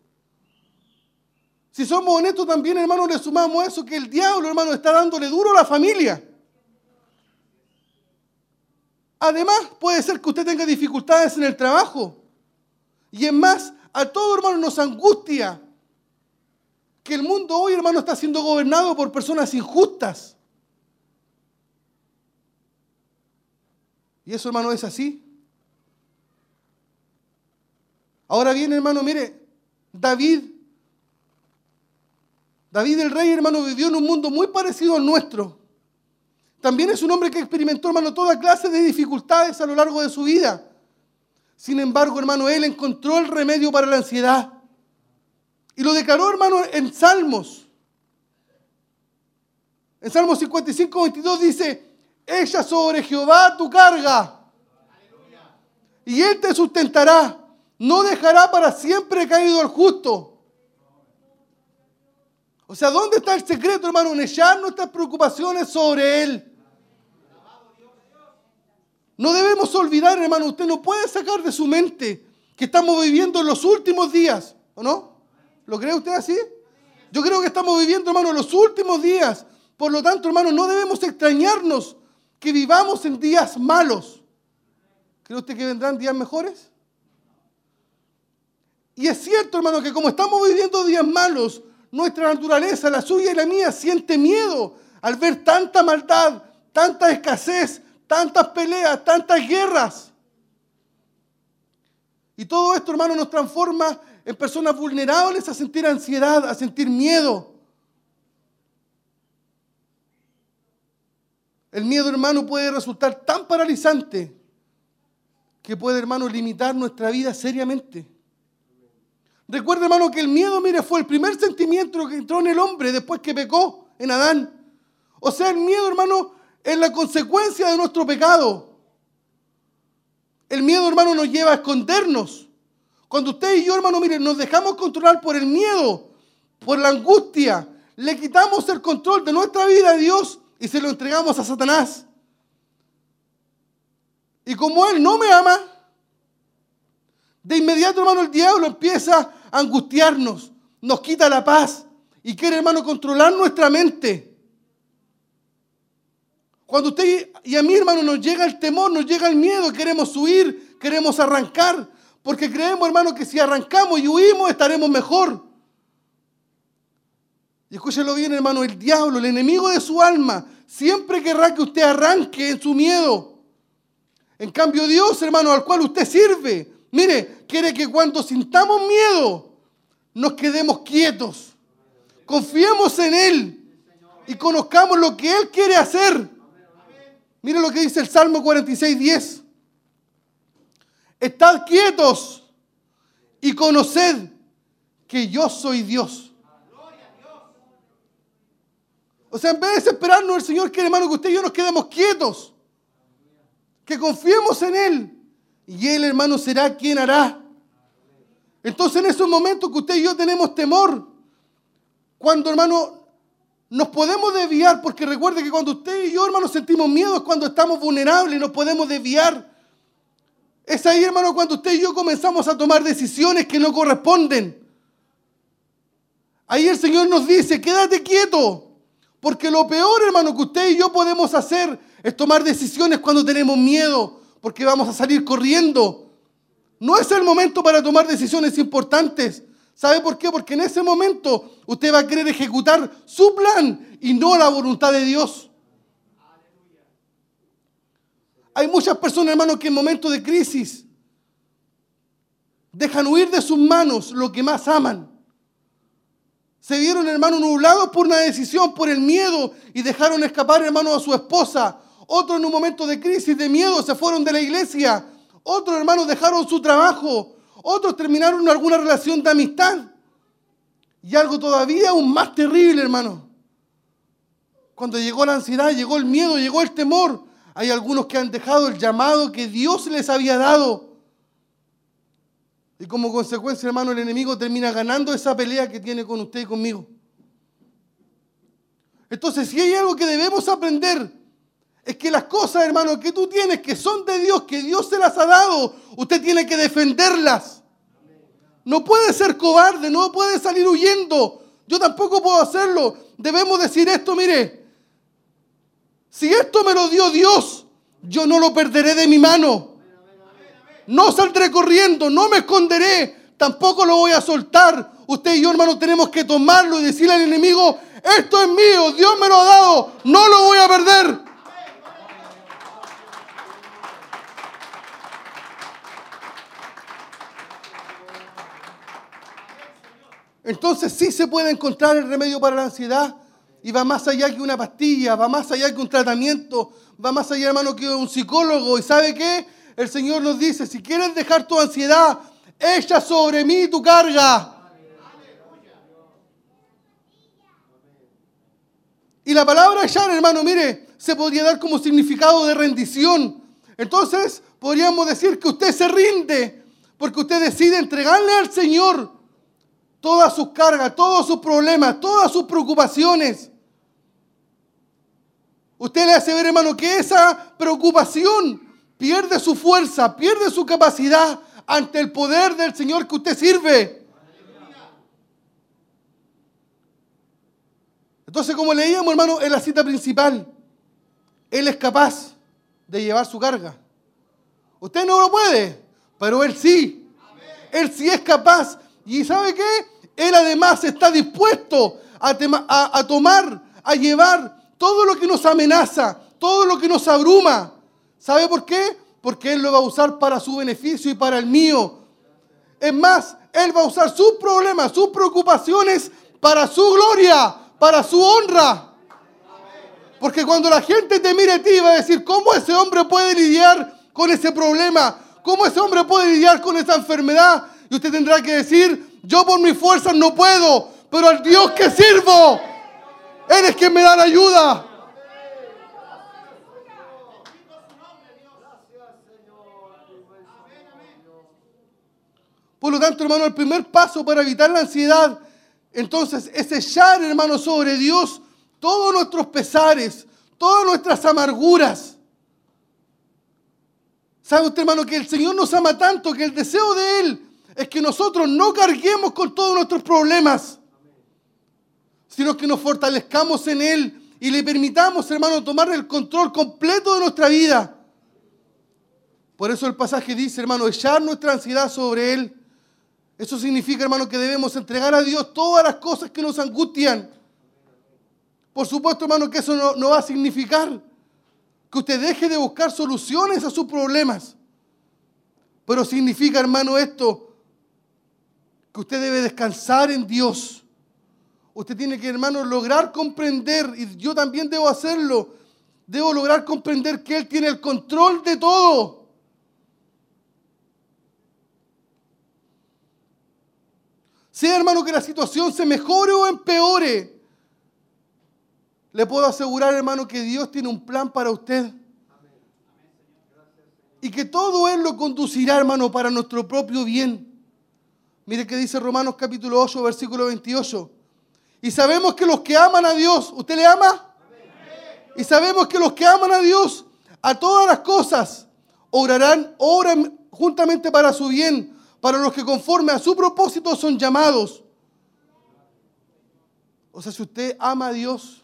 [SPEAKER 3] Si somos honestos también, hermano, le sumamos eso, que el diablo, hermano, está dándole duro a la familia. Además, puede ser que usted tenga dificultades en el trabajo. Y es más, a todo, hermano, nos angustia que el mundo hoy, hermano, está siendo gobernado por personas injustas. Y eso, hermano, es así. Ahora bien, hermano, mire, David, David el rey, hermano, vivió en un mundo muy parecido al nuestro. También es un hombre que experimentó, hermano, toda clase de dificultades a lo largo de su vida. Sin embargo, hermano, él encontró el remedio para la ansiedad. Y lo declaró, hermano, en Salmos. En Salmos 55, 22 dice, Echa sobre Jehová tu carga. Y Él te sustentará. No dejará para siempre caído el justo. O sea, ¿dónde está el secreto, hermano? En echar nuestras preocupaciones sobre Él. No debemos olvidar, hermano, usted no puede sacar de su mente que estamos viviendo en los últimos días, ¿o no? ¿Lo cree usted así? Yo creo que estamos viviendo, hermano, los últimos días. Por lo tanto, hermano, no debemos extrañarnos que vivamos en días malos. ¿Cree usted que vendrán días mejores? Y es cierto, hermano, que como estamos viviendo días malos, nuestra naturaleza, la suya y la mía, siente miedo al ver tanta maldad, tanta escasez, tantas peleas, tantas guerras. Y todo esto, hermano, nos transforma en personas vulnerables a sentir ansiedad, a sentir miedo. El miedo, hermano, puede resultar tan paralizante que puede, hermano, limitar nuestra vida seriamente. Recuerda, hermano, que el miedo, mire, fue el primer sentimiento que entró en el hombre después que pecó en Adán. O sea, el miedo, hermano, es la consecuencia de nuestro pecado. El miedo, hermano, nos lleva a escondernos. Cuando usted y yo, hermano, miren, nos dejamos controlar por el miedo, por la angustia, le quitamos el control de nuestra vida a Dios y se lo entregamos a Satanás. Y como Él no me ama, de inmediato, hermano, el diablo empieza a angustiarnos, nos quita la paz y quiere, hermano, controlar nuestra mente. Cuando usted y a mí, hermano, nos llega el temor, nos llega el miedo, queremos huir, queremos arrancar, porque creemos, hermano, que si arrancamos y huimos estaremos mejor. Y escúchelo bien, hermano, el diablo, el enemigo de su alma, siempre querrá que usted arranque en su miedo. En cambio, Dios, hermano, al cual usted sirve, mire, quiere que cuando sintamos miedo, nos quedemos quietos. Confiemos en Él y conozcamos lo que Él quiere hacer. Mire lo que dice el Salmo 46, 10. Estad quietos y conoced que yo soy Dios. O sea, en vez de desesperarnos, el Señor quiere, hermano, que usted y yo nos quedemos quietos. Que confiemos en Él. Y Él, hermano, será quien hará. Entonces, en esos momentos que usted y yo tenemos temor, cuando, hermano, nos podemos desviar, porque recuerde que cuando usted y yo, hermano, sentimos miedo es cuando estamos vulnerables y nos podemos desviar. Es ahí, hermano, cuando usted y yo comenzamos a tomar decisiones que no corresponden. Ahí el Señor nos dice, quédate quieto. Porque lo peor, hermano, que usted y yo podemos hacer es tomar decisiones cuando tenemos miedo, porque vamos a salir corriendo. No es el momento para tomar decisiones importantes. ¿Sabe por qué? Porque en ese momento usted va a querer ejecutar su plan y no la voluntad de Dios. Hay muchas personas, hermano, que en momentos de crisis dejan huir de sus manos lo que más aman. Se vieron, hermano, nublados por una decisión, por el miedo y dejaron escapar, hermano, a su esposa. Otros en un momento de crisis, de miedo, se fueron de la iglesia. Otros, hermanos, dejaron su trabajo. Otros terminaron alguna relación de amistad. Y algo todavía aún más terrible, hermano. Cuando llegó la ansiedad, llegó el miedo, llegó el temor. Hay algunos que han dejado el llamado que Dios les había dado. Y como consecuencia, hermano, el enemigo termina ganando esa pelea que tiene con usted y conmigo. Entonces, si hay algo que debemos aprender, es que las cosas, hermano, que tú tienes, que son de Dios, que Dios se las ha dado, usted tiene que defenderlas. No puede ser cobarde, no puede salir huyendo. Yo tampoco puedo hacerlo. Debemos decir esto, mire, si esto me lo dio Dios, yo no lo perderé de mi mano. No saldré corriendo, no me esconderé, tampoco lo voy a soltar. Usted y yo, hermano, tenemos que tomarlo y decirle al enemigo, esto es mío, Dios me lo ha dado, no lo voy a perder. Entonces sí se puede encontrar el remedio para la ansiedad y va más allá que una pastilla, va más allá que un tratamiento, va más allá, hermano, que un psicólogo. ¿Y sabe qué? El Señor nos dice, si quieres dejar tu ansiedad, echa sobre mí tu carga. Y la palabra echar, hermano, mire, se podría dar como significado de rendición. Entonces, podríamos decir que usted se rinde porque usted decide entregarle al Señor todas sus cargas, todos sus problemas, todas sus preocupaciones. Usted le hace ver, hermano, que esa preocupación pierde su fuerza, pierde su capacidad ante el poder del Señor que usted sirve. Entonces, como leíamos, hermano, en la cita principal, Él es capaz de llevar su carga. Usted no lo puede, pero Él sí. Él sí es capaz. ¿Y sabe qué? Él además está dispuesto a, a tomar, a llevar todo lo que nos amenaza, todo lo que nos abruma. ¿Sabe por qué? Porque Él lo va a usar para su beneficio y para el mío. Es más, Él va a usar sus problemas, sus preocupaciones para su gloria, para su honra. Porque cuando la gente te mire a ti va a decir, ¿cómo ese hombre puede lidiar con ese problema? ¿Cómo ese hombre puede lidiar con esa enfermedad? Y usted tendrá que decir, yo por mis fuerzas no puedo, pero al Dios que sirvo, Él es quien me da la ayuda. Por lo tanto, hermano, el primer paso para evitar la ansiedad, entonces, es echar, hermano, sobre Dios todos nuestros pesares, todas nuestras amarguras. ¿Sabe usted, hermano, que el Señor nos ama tanto que el deseo de Él es que nosotros no carguemos con todos nuestros problemas, sino que nos fortalezcamos en Él y le permitamos, hermano, tomar el control completo de nuestra vida. Por eso el pasaje dice, hermano, echar nuestra ansiedad sobre Él. Eso significa, hermano, que debemos entregar a Dios todas las cosas que nos angustian. Por supuesto, hermano, que eso no, va a significar que usted deje de buscar soluciones a sus problemas. Pero significa, hermano, esto, que usted debe descansar en Dios. Usted tiene que, hermano, lograr comprender, y yo también debo hacerlo, debo lograr comprender que Él tiene el control de todo. Sea, hermano, que la situación se mejore o empeore. Le puedo asegurar, hermano, que Dios tiene un plan para usted. Y que todo Él lo conducirá, hermano, para nuestro propio bien. Mire que dice Romanos capítulo 8, versículo 28. Y sabemos que los que aman a Dios, ¿usted le ama? Y sabemos que los que aman a Dios, a todas las cosas, orarán, juntamente para su bien, para los que conforme a su propósito son llamados. O sea, si usted ama a Dios,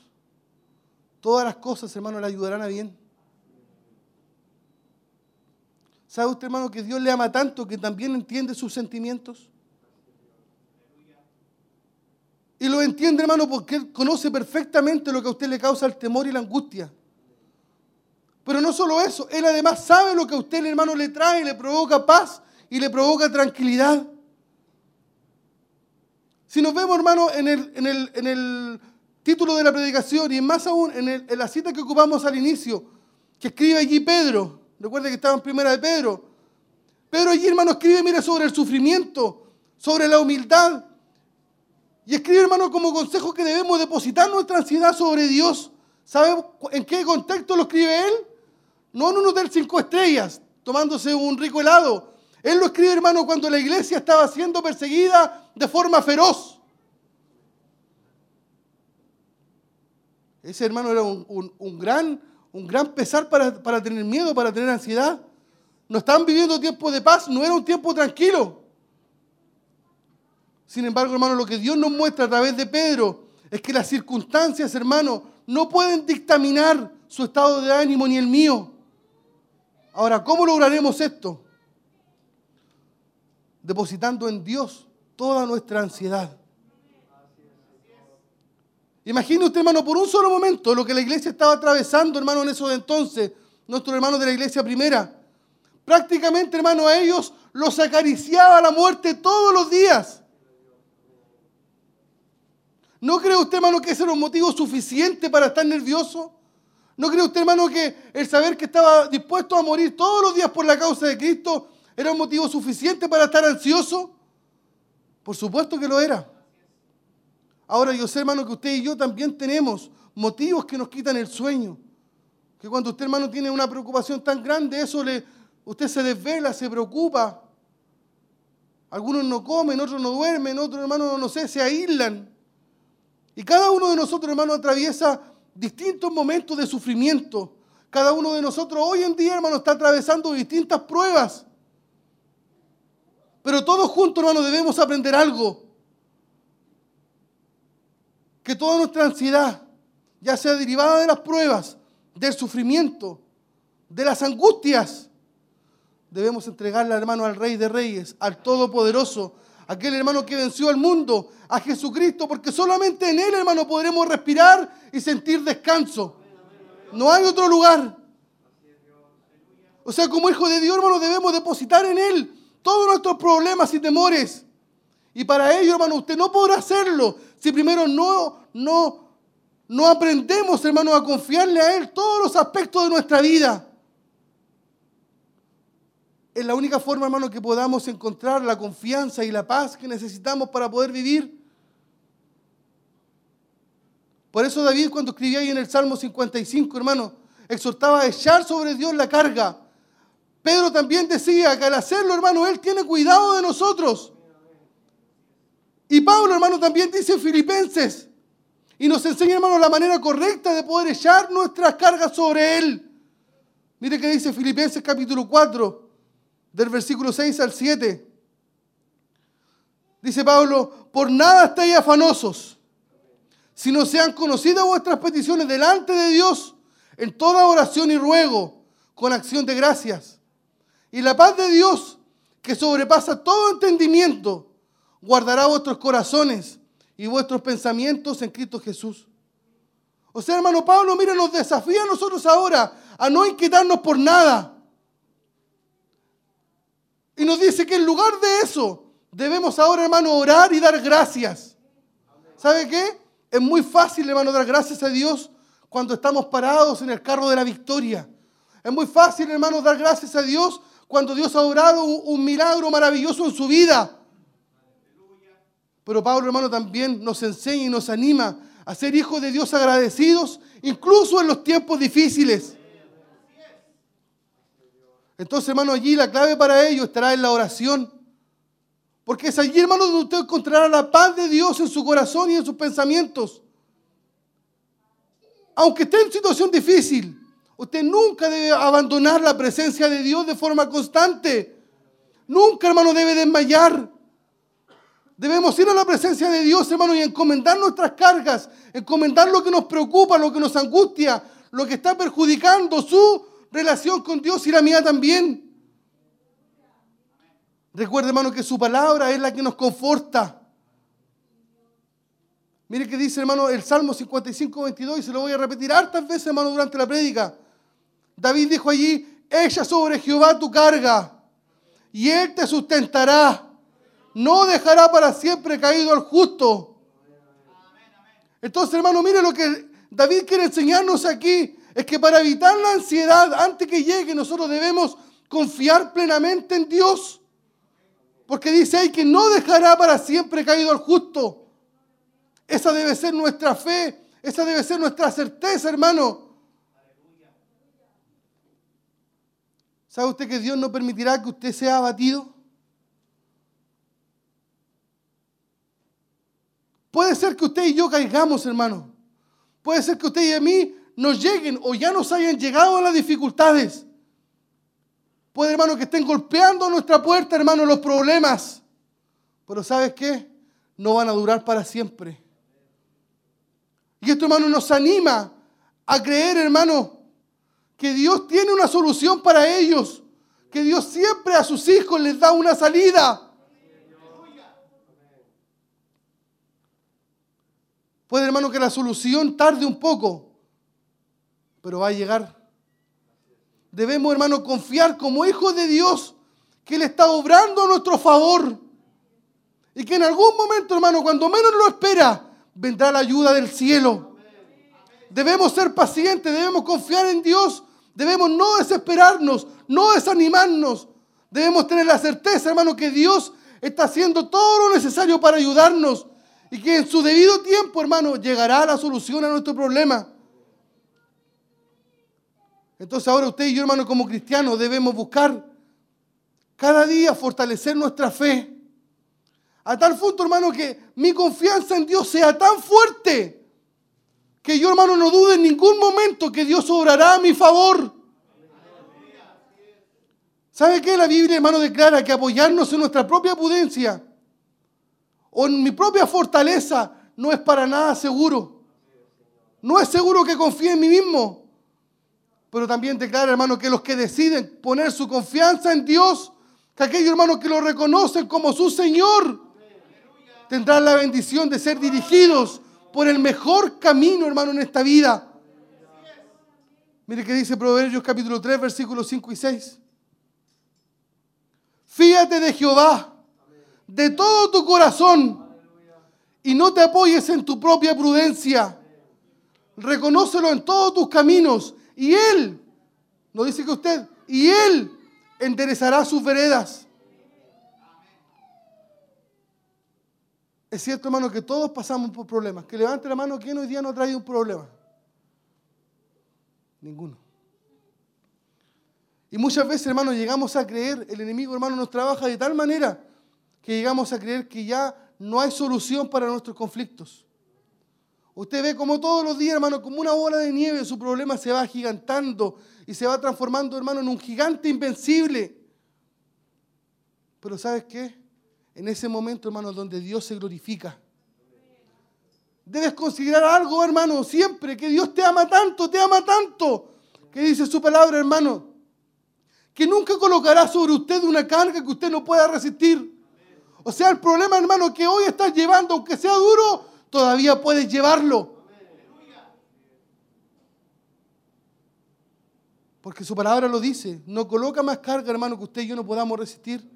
[SPEAKER 3] todas las cosas, hermano, le ayudarán a bien. ¿Sabe usted, hermano, que Dios le ama tanto que también entiende sus sentimientos? Y lo entiende, hermano, porque Él conoce perfectamente lo que a usted le causa el temor y la angustia. Pero no solo eso, Él además sabe lo que a usted, hermano, le trae, le provoca paz y le provoca tranquilidad. Si nos vemos, hermano, en el, en el, en el título de la predicación y más aún en, el- en la cita que ocupamos al inicio, que escribe allí Pedro, recuerde que estaba en primera de Pedro. Pedro allí, hermano, escribe, mire, sobre el sufrimiento, sobre la humildad. Y escribe, hermano, como consejo que debemos depositar nuestra ansiedad sobre Dios. ¿Sabe en qué contexto lo escribe él? No en un hotel cinco estrellas, tomándose un rico helado. Él lo escribe, hermano, cuando la iglesia estaba siendo perseguida de forma feroz. Ese hermano era un, gran, un gran pesar para, para tener miedo, para tener ansiedad. No estaban viviendo tiempos de paz, no era un tiempo tranquilo. Sin embargo, hermano, lo que Dios nos muestra a través de Pedro es que las circunstancias, hermano, no pueden dictaminar su estado de ánimo ni el mío. Ahora, ¿cómo lograremos esto? Depositando en Dios toda nuestra ansiedad. Imagine usted, hermano, por un solo momento lo que la iglesia estaba atravesando, hermano, en esos entonces, nuestros hermanos de la iglesia primera. Prácticamente, hermano, a ellos los acariciaba la muerte todos los días. ¿No cree usted, hermano, que ese era un motivo suficiente para estar nervioso? ¿No cree usted, hermano, que el saber que estaba dispuesto a morir todos los días por la causa de Cristo era un motivo suficiente para estar ansioso? Por supuesto que lo era. Ahora yo sé, hermano, que usted y yo también tenemos motivos que nos quitan el sueño. Que cuando usted, hermano, tiene una preocupación tan grande, eso le, usted se desvela, se preocupa. Algunos no comen, otros no duermen, otros, hermano, no sé, se aíslan. Y cada uno de nosotros, hermano, atraviesa distintos momentos de sufrimiento. Cada uno de nosotros hoy en día, hermano, está atravesando distintas pruebas. Pero todos juntos, hermano, debemos aprender algo. Que toda nuestra ansiedad, ya sea derivada de las pruebas, del sufrimiento, de las angustias, debemos entregarla, hermano, al Rey de Reyes, al Todopoderoso, aquel hermano que venció al mundo, a Jesucristo, porque solamente en Él, hermano, podremos respirar y sentir descanso. No hay otro lugar. O sea, como hijo de Dios, hermano, debemos depositar en Él todos nuestros problemas y temores. Y para ello, hermano, usted no podrá hacerlo si primero no, no, no aprendemos, hermano, a confiarle a Él todos los aspectos de nuestra vida. Es la única forma, hermano, que podamos encontrar la confianza y la paz que necesitamos para poder vivir. Por eso David cuando escribía ahí en el Salmo 55, hermano, exhortaba a echar sobre Dios la carga. Pedro también decía que al hacerlo, hermano, Él tiene cuidado de nosotros. Y Pablo, hermano, también dice en Filipenses, y nos enseña, hermano, la manera correcta de poder echar nuestras cargas sobre Él. Mire que dice Filipenses capítulo 4, del versículo 6 al 7. Dice Pablo, por nada estáis afanosos, sino sean conocidas vuestras peticiones delante de Dios en toda oración y ruego, con acción de gracias. Y la paz de Dios, que sobrepasa todo entendimiento, guardará vuestros corazones y vuestros pensamientos en Cristo Jesús. O sea, hermano Pablo, mira, nos desafía a nosotros ahora a no inquietarnos por nada. Y nos dice que en lugar de eso, debemos ahora, hermano, orar y dar gracias. ¿Sabe qué? Es muy fácil, hermano, dar gracias a Dios cuando estamos parados en el carro de la victoria. Es muy fácil, hermano, dar gracias a Dios cuando Dios ha obrado un, milagro maravilloso en su vida. Pero Pablo, hermano, también nos enseña y nos anima a ser hijos de Dios agradecidos, incluso en los tiempos difíciles. Entonces, hermano, allí la clave para ello estará en la oración. Porque es allí, hermano, donde usted encontrará la paz de Dios en su corazón y en sus pensamientos. Aunque esté en situación difícil, usted nunca debe abandonar la presencia de Dios de forma constante. Nunca, hermano, debe desmayar. Debemos ir a la presencia de Dios, hermano, y encomendar nuestras cargas, encomendar lo que nos preocupa, lo que nos angustia, lo que está perjudicando su relación con Dios y la mía también. Recuerde, hermano, que su palabra es la que nos conforta. Mire que dice, hermano, el Salmo 55, 22, y se lo voy a repetir hartas veces, hermano, durante la prédica. David dijo allí, echa sobre Jehová tu carga, y él te sustentará. No dejará para siempre caído al justo. Entonces, hermano, mire lo que David quiere enseñarnos aquí. Es que para evitar la ansiedad antes que llegue, nosotros debemos confiar plenamente en Dios. Porque dice ahí que no dejará para siempre caído al justo. Esa debe ser nuestra fe, esa debe ser nuestra certeza, hermano. ¿Sabe usted que Dios no permitirá que usted sea abatido? Puede ser que usted y yo caigamos, hermano. Puede ser que usted y a mí nos lleguen o ya nos hayan llegado las dificultades. Puede, hermano, que estén golpeando nuestra puerta, hermano, los problemas. Pero ¿sabes qué? No van a durar para siempre. Y esto, hermano, nos anima a creer, hermano, que Dios tiene una solución para ellos. Que Dios siempre a sus hijos les da una salida. Puede, hermano, que la solución tarde un poco, pero va a llegar. Debemos, hermano, confiar como hijos de Dios que Él está obrando a nuestro favor. Y que en algún momento, hermano, cuando menos lo espera, vendrá la ayuda del cielo. Debemos ser pacientes, debemos confiar en Dios, debemos no desesperarnos, no desanimarnos. Debemos tener la certeza, hermano, que Dios está haciendo todo lo necesario para ayudarnos y que en su debido tiempo, hermano, llegará la solución a nuestro problema. Entonces ahora usted y yo, hermano, como cristianos, debemos buscar cada día fortalecer nuestra fe. A tal punto, hermano, que mi confianza en Dios sea tan fuerte que yo, hermano, no dude en ningún momento que Dios obrará a mi favor. ¿Sabe qué? La Biblia, hermano, declara que apoyarnos en nuestra propia prudencia o en mi propia fortaleza no es para nada seguro. No es seguro que confíe en mí mismo. pero también declara, hermano, que los que deciden poner su confianza en Dios, que aquellos hermanos que lo reconocen como su Señor, tendrán la bendición de ser dirigidos por el mejor camino, hermano, en esta vida. Mire que dice Proverbios capítulo 3, versículos 5 y 6. Fíate de Jehová de todo tu corazón y no te apoyes en tu propia prudencia. Reconócelo en todos tus caminos y Él, no dice que usted, y Él enderezará sus veredas. Es cierto, hermano, que todos pasamos por problemas. Que levante la mano, ¿quién hoy día no ha traído un problema? Ninguno. Y muchas veces, hermano, llegamos a creer, el enemigo, hermano, nos trabaja de tal manera que llegamos a creer que ya no hay solución para nuestros conflictos. Usted ve como todos los días, hermano, como una bola de nieve, su problema se va agigantando y se va transformando, hermano, en un gigante invencible. Pero ¿sabes qué? En ese momento, hermano, donde Dios se glorifica. Debes considerar algo, hermano, siempre, que Dios te ama tanto, te ama tanto, que dice su palabra, hermano, que nunca colocará sobre usted una carga que usted no pueda resistir. O sea, el problema, hermano, que hoy estás llevando, aunque sea duro, todavía puedes llevarlo. Porque su palabra lo dice. No coloca más carga, hermano, que usted y yo no podamos resistir.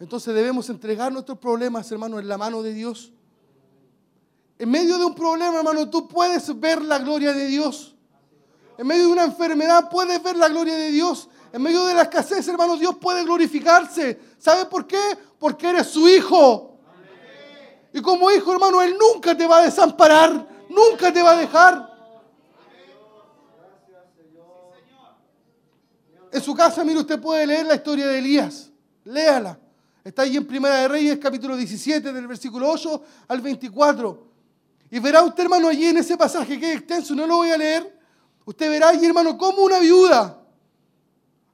[SPEAKER 3] Entonces debemos entregar nuestros problemas, hermano, en la mano de Dios. En medio de un problema, hermano, tú puedes ver la gloria de Dios. En medio de una enfermedad puedes ver la gloria de Dios. En medio de la escasez, hermano, Dios puede glorificarse. ¿Sabe por qué? Porque eres su hijo. Y como hijo, hermano, Él nunca te va a desamparar. Nunca te va a dejar. En su casa, mire, usted puede leer la historia de Elías. Léala. Está ahí en Primera de Reyes, capítulo 17, del versículo 8 al 24. Y verá usted, hermano, allí en ese pasaje que es extenso, no lo voy a leer. Usted verá allí, hermano, como una viuda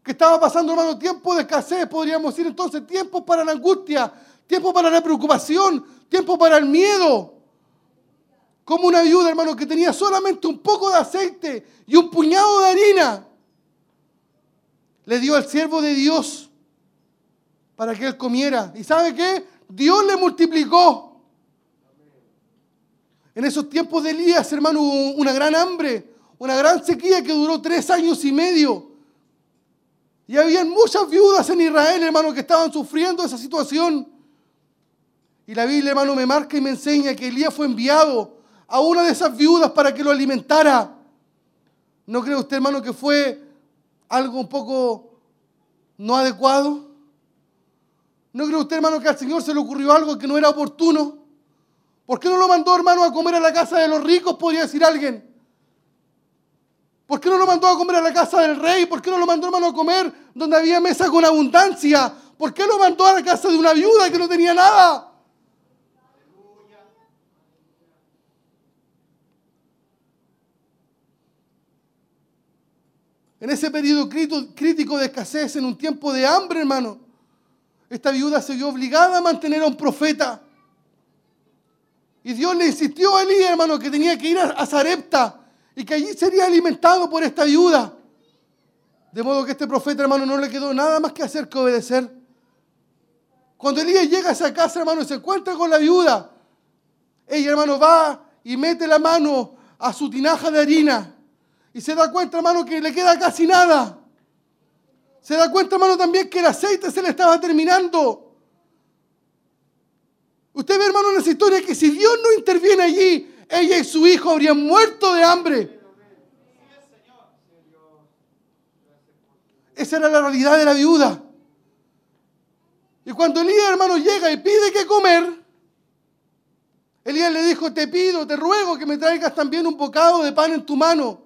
[SPEAKER 3] que estaba pasando, hermano, tiempo de escasez, podríamos decir entonces, tiempo para la angustia, tiempo para la preocupación, tiempo para el miedo. Como una viuda, hermano, que tenía solamente un poco de aceite y un puñado de harina. Le dio al siervo de Dios para que él comiera. ¿Y sabe qué? Dios le multiplicó. En esos tiempos de Elías, hermano, hubo una gran hambre, una gran sequía que duró tres años y medio. Y habían muchas viudas en Israel, hermano, que estaban sufriendo esa situación. Y la Biblia, hermano, me marca y me enseña que Elías fue enviado a una de esas viudas para que lo alimentara. ¿No cree usted, hermano, que fue algo un poco no adecuado? ¿No cree usted, hermano, que al Señor se le ocurrió algo que no era oportuno? ¿Por qué no lo mandó, hermano, a comer a la casa de los ricos, podría decir alguien? ¿Por qué no lo mandó a comer a la casa del rey? ¿Por qué no lo mandó, hermano, a comer donde había mesa con abundancia? ¿Por qué lo mandó a la casa de una viuda que no tenía nada? En ese periodo crítico de escasez, en un tiempo de hambre, hermano, esta viuda se vio obligada a mantener a un profeta. Y Dios le insistió a Elías, hermano, que tenía que ir a Zarepta y que allí sería alimentado por esta viuda. De modo que este profeta, hermano, no le quedó nada más que hacer que obedecer. Cuando Elías llega a esa casa, hermano, y se encuentra con la viuda, ella, hermano, va y mete la mano a su tinaja de harina y se da cuenta, hermano, que le queda casi nada. Se da cuenta, hermano, también que el aceite se le estaba terminando. Usted ve, hermano, en esa historia que si Dios no interviene allí, ella y su hijo habrían muerto de hambre. Esa era la realidad de la viuda. Y cuando Elías, hermano, llega y pide que comer, Elías le dijo, te pido, te ruego que me traigas también un bocado de pan en tu mano.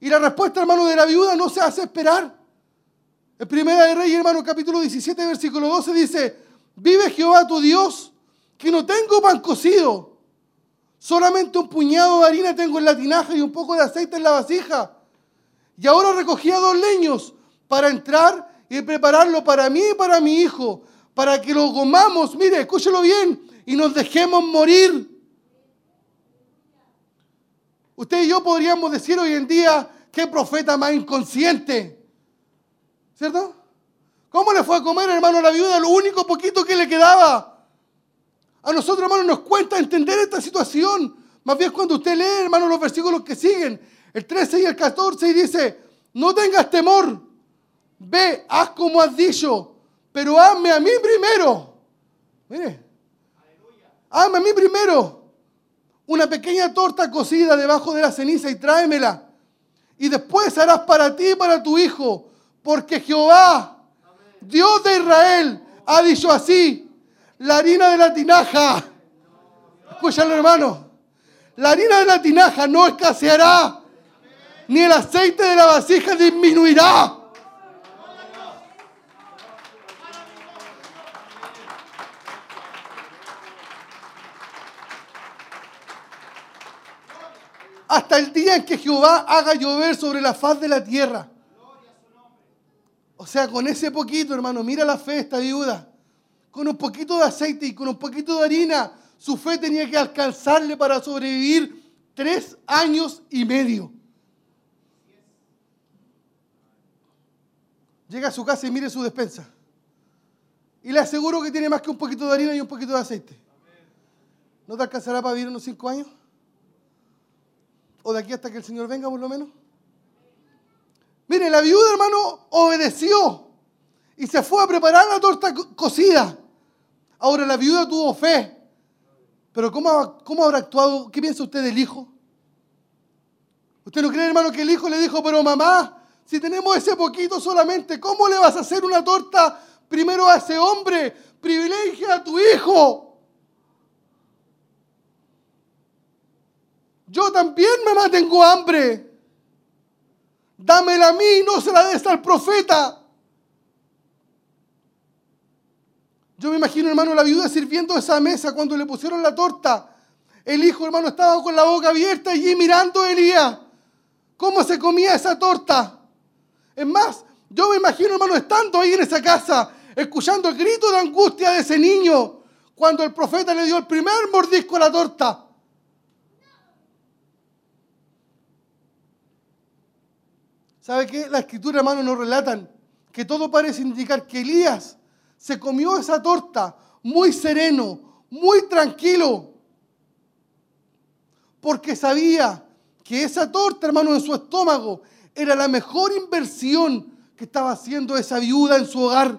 [SPEAKER 3] Y la respuesta, hermano, de la viuda no se hace esperar. En Primera de Reyes, hermano, capítulo 17, versículo 12 dice, vive Jehová tu Dios, que no tengo pan cocido Solamente un puñado de harina tengo en la tinaja y un poco de aceite en la vasija. Y ahora recogía dos leños para entrar y prepararlo para mí y para mi hijo, para que lo comamos, mire, escúchelo bien, y nos dejemos morir. Usted y yo podríamos decir hoy en día, qué profeta más inconsciente. ¿Cierto? ¿Cómo le fue a comer, hermano, la viuda lo único poquito que le quedaba? A nosotros, hermano, nos cuesta entender esta situación. Más bien cuando usted lee, hermano, los versículos que siguen, el 13 y el 14, y dice, no tengas temor, ve, haz como has dicho, pero hazme a mí primero. Mire, hazme a mí primero una pequeña torta cocida debajo de la ceniza y tráemela. Y después harás para ti y para tu hijo, porque Jehová, Dios de Israel, ha dicho así, la harina de la tinaja, escúchalo hermano, la harina de la tinaja no escaseará, ni el aceite de la vasija disminuirá. hasta el día en que Jehová haga llover sobre la faz de la tierra. O sea, con ese poquito, hermano, mira la fe de esta viuda. Con un poquito de aceite y con un poquito de harina, su fe tenía que alcanzarle para sobrevivir tres años y medio. Llega a su casa y mire su despensa. Y le aseguro que tiene más que un poquito de harina y un poquito de aceite. ¿No te alcanzará para vivir unos cinco años? o de aquí hasta que el Señor venga por lo menos? Mire, la viuda, hermano, obedeció y se fue a preparar la torta cocida. Ahora la viuda tuvo fe. Pero ¿cómo, ¿cómo habrá actuado? ¿Qué piensa usted del hijo? ¿Usted no cree, hermano, que el hijo le dijo, pero mamá, si tenemos ese poquito solamente, ¿cómo le vas a hacer una torta primero a ese hombre? Privilegia a tu hijo. Yo también, mamá, tengo hambre. Dámela a mí, no se la des al profeta. Yo me imagino, hermano, la viuda sirviendo esa mesa cuando le pusieron la torta. El hijo, hermano, estaba con la boca abierta allí mirando a Elías. ¿Cómo se comía esa torta? Es más, yo me imagino, hermano, estando ahí en esa casa, escuchando el grito de angustia de ese niño, cuando el profeta le dio el primer mordisco a la torta. ¿Sabe qué? La escritura, hermano, nos relatan que todo parece indicar que Elías se comió esa torta muy sereno, muy tranquilo, porque sabía que esa torta, hermano, en su estómago era la mejor inversión que estaba haciendo esa viuda en su hogar.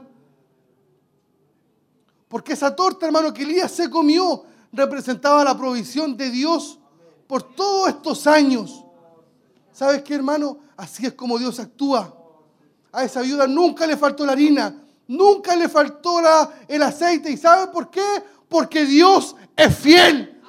[SPEAKER 3] Porque esa torta, hermano, que Elías se comió representaba la provisión de Dios por todos estos años. ¿Sabes qué, hermano? Así es como Dios actúa. A esa viuda nunca le faltó la harina, nunca le faltó la, el aceite. ¿Y sabe por qué? Porque Dios es fiel.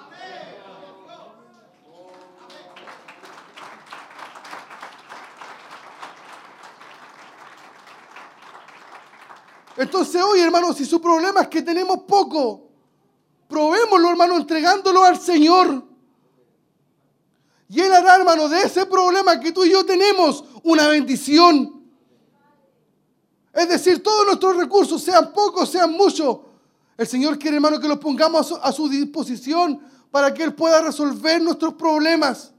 [SPEAKER 3] Entonces hoy, hermano, si su problema es que tenemos poco, probémoslo, hermano, entregándolo al Señor. Y Él hará, hermano, de ese problema que tú y yo tenemos una bendición. Es decir, todos nuestros recursos, sean pocos, sean muchos, el Señor quiere, hermano, que los pongamos a su, disposición para que Él pueda resolver nuestros problemas.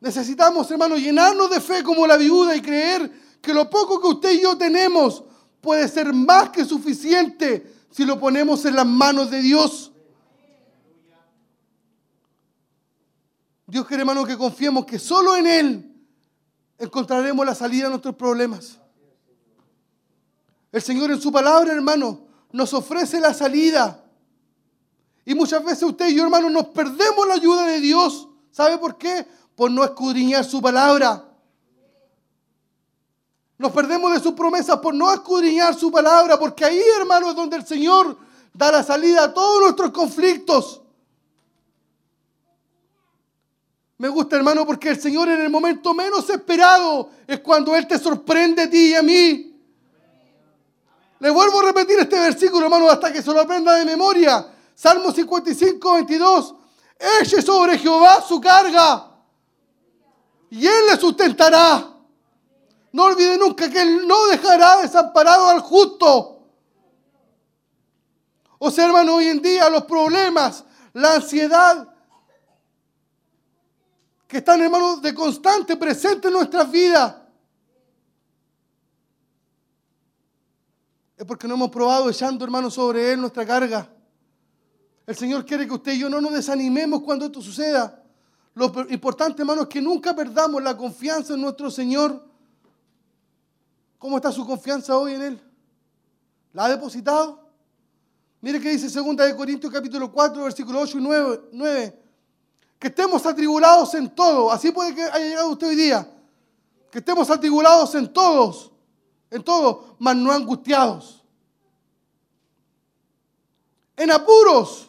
[SPEAKER 3] Necesitamos, hermano, llenarnos de fe como la viuda y creer que lo poco que usted y yo tenemos puede ser más que suficiente si lo ponemos en las manos de Dios. Dios quiere, hermano, que confiemos que solo en Él encontraremos la salida a nuestros problemas. El Señor en su palabra, hermano, nos ofrece la salida. Y muchas veces usted y yo, hermano, nos perdemos la ayuda de Dios. ¿Sabe por qué? Por no escudriñar su palabra. Nos perdemos de sus promesas por no escudriñar su palabra, porque ahí, hermano, es donde el Señor da la salida a todos nuestros conflictos. Me gusta, hermano, porque el Señor en el momento menos esperado es cuando Él te sorprende a ti y a mí. Le vuelvo a repetir este versículo, hermano, hasta que se lo aprenda de memoria. Salmo 55, 22. Eche sobre Jehová su carga y Él le sustentará. No olvide nunca que Él no dejará desamparado al justo. O sea, hoy en día los problemas, la ansiedad, que están, hermanos, de constante presente en nuestras vidas. Es porque no hemos probado echando, hermanos, sobre Él nuestra carga. El Señor quiere que usted y yo no nos desanimemos cuando esto suceda. Lo importante, hermanos, es que nunca perdamos la confianza en nuestro Señor. ¿Cómo está su confianza hoy en Él? ¿La ha depositado? Mire que dice 2 de Corintios capítulo 4, versículo 8 y 9, Que estemos atribulados en todo. Así puede que haya llegado usted hoy día. Que estemos atribulados en todos. En todo, mas no angustiados. En apuros.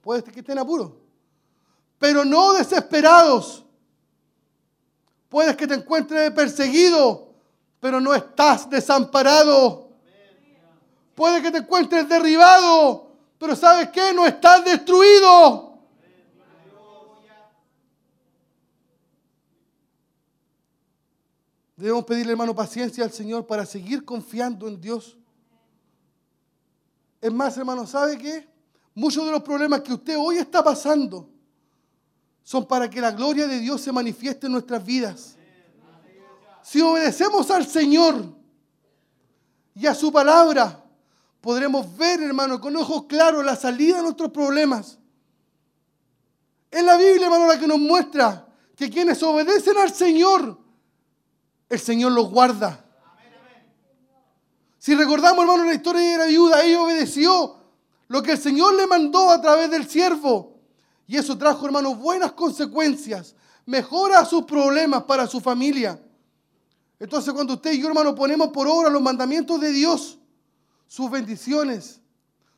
[SPEAKER 3] Puede que esté en apuros. Pero no desesperados. Puedes que te encuentres perseguido, pero no estás desamparado. Puede que te encuentres derribado, pero ¿sabes qué? No estás destruido. Debemos pedirle, hermano, paciencia al Señor para seguir confiando en Dios. Es más, hermano, ¿sabe qué? Muchos de los problemas que usted hoy está pasando son para que la gloria de Dios se manifieste en nuestras vidas. Si obedecemos al Señor y a su palabra, podremos ver, hermano, con ojos claros la salida de nuestros problemas. Es la Biblia, hermano, la que nos muestra que quienes obedecen al Señor, el Señor los guarda. Si recordamos, hermano, la historia de la viuda, ella obedeció lo que el Señor le mandó a través del siervo. Y eso trajo, hermanos, buenas consecuencias. Mejora sus problemas para su familia. Entonces, cuando usted y yo, hermano, ponemos por obra los mandamientos de Dios, sus bendiciones,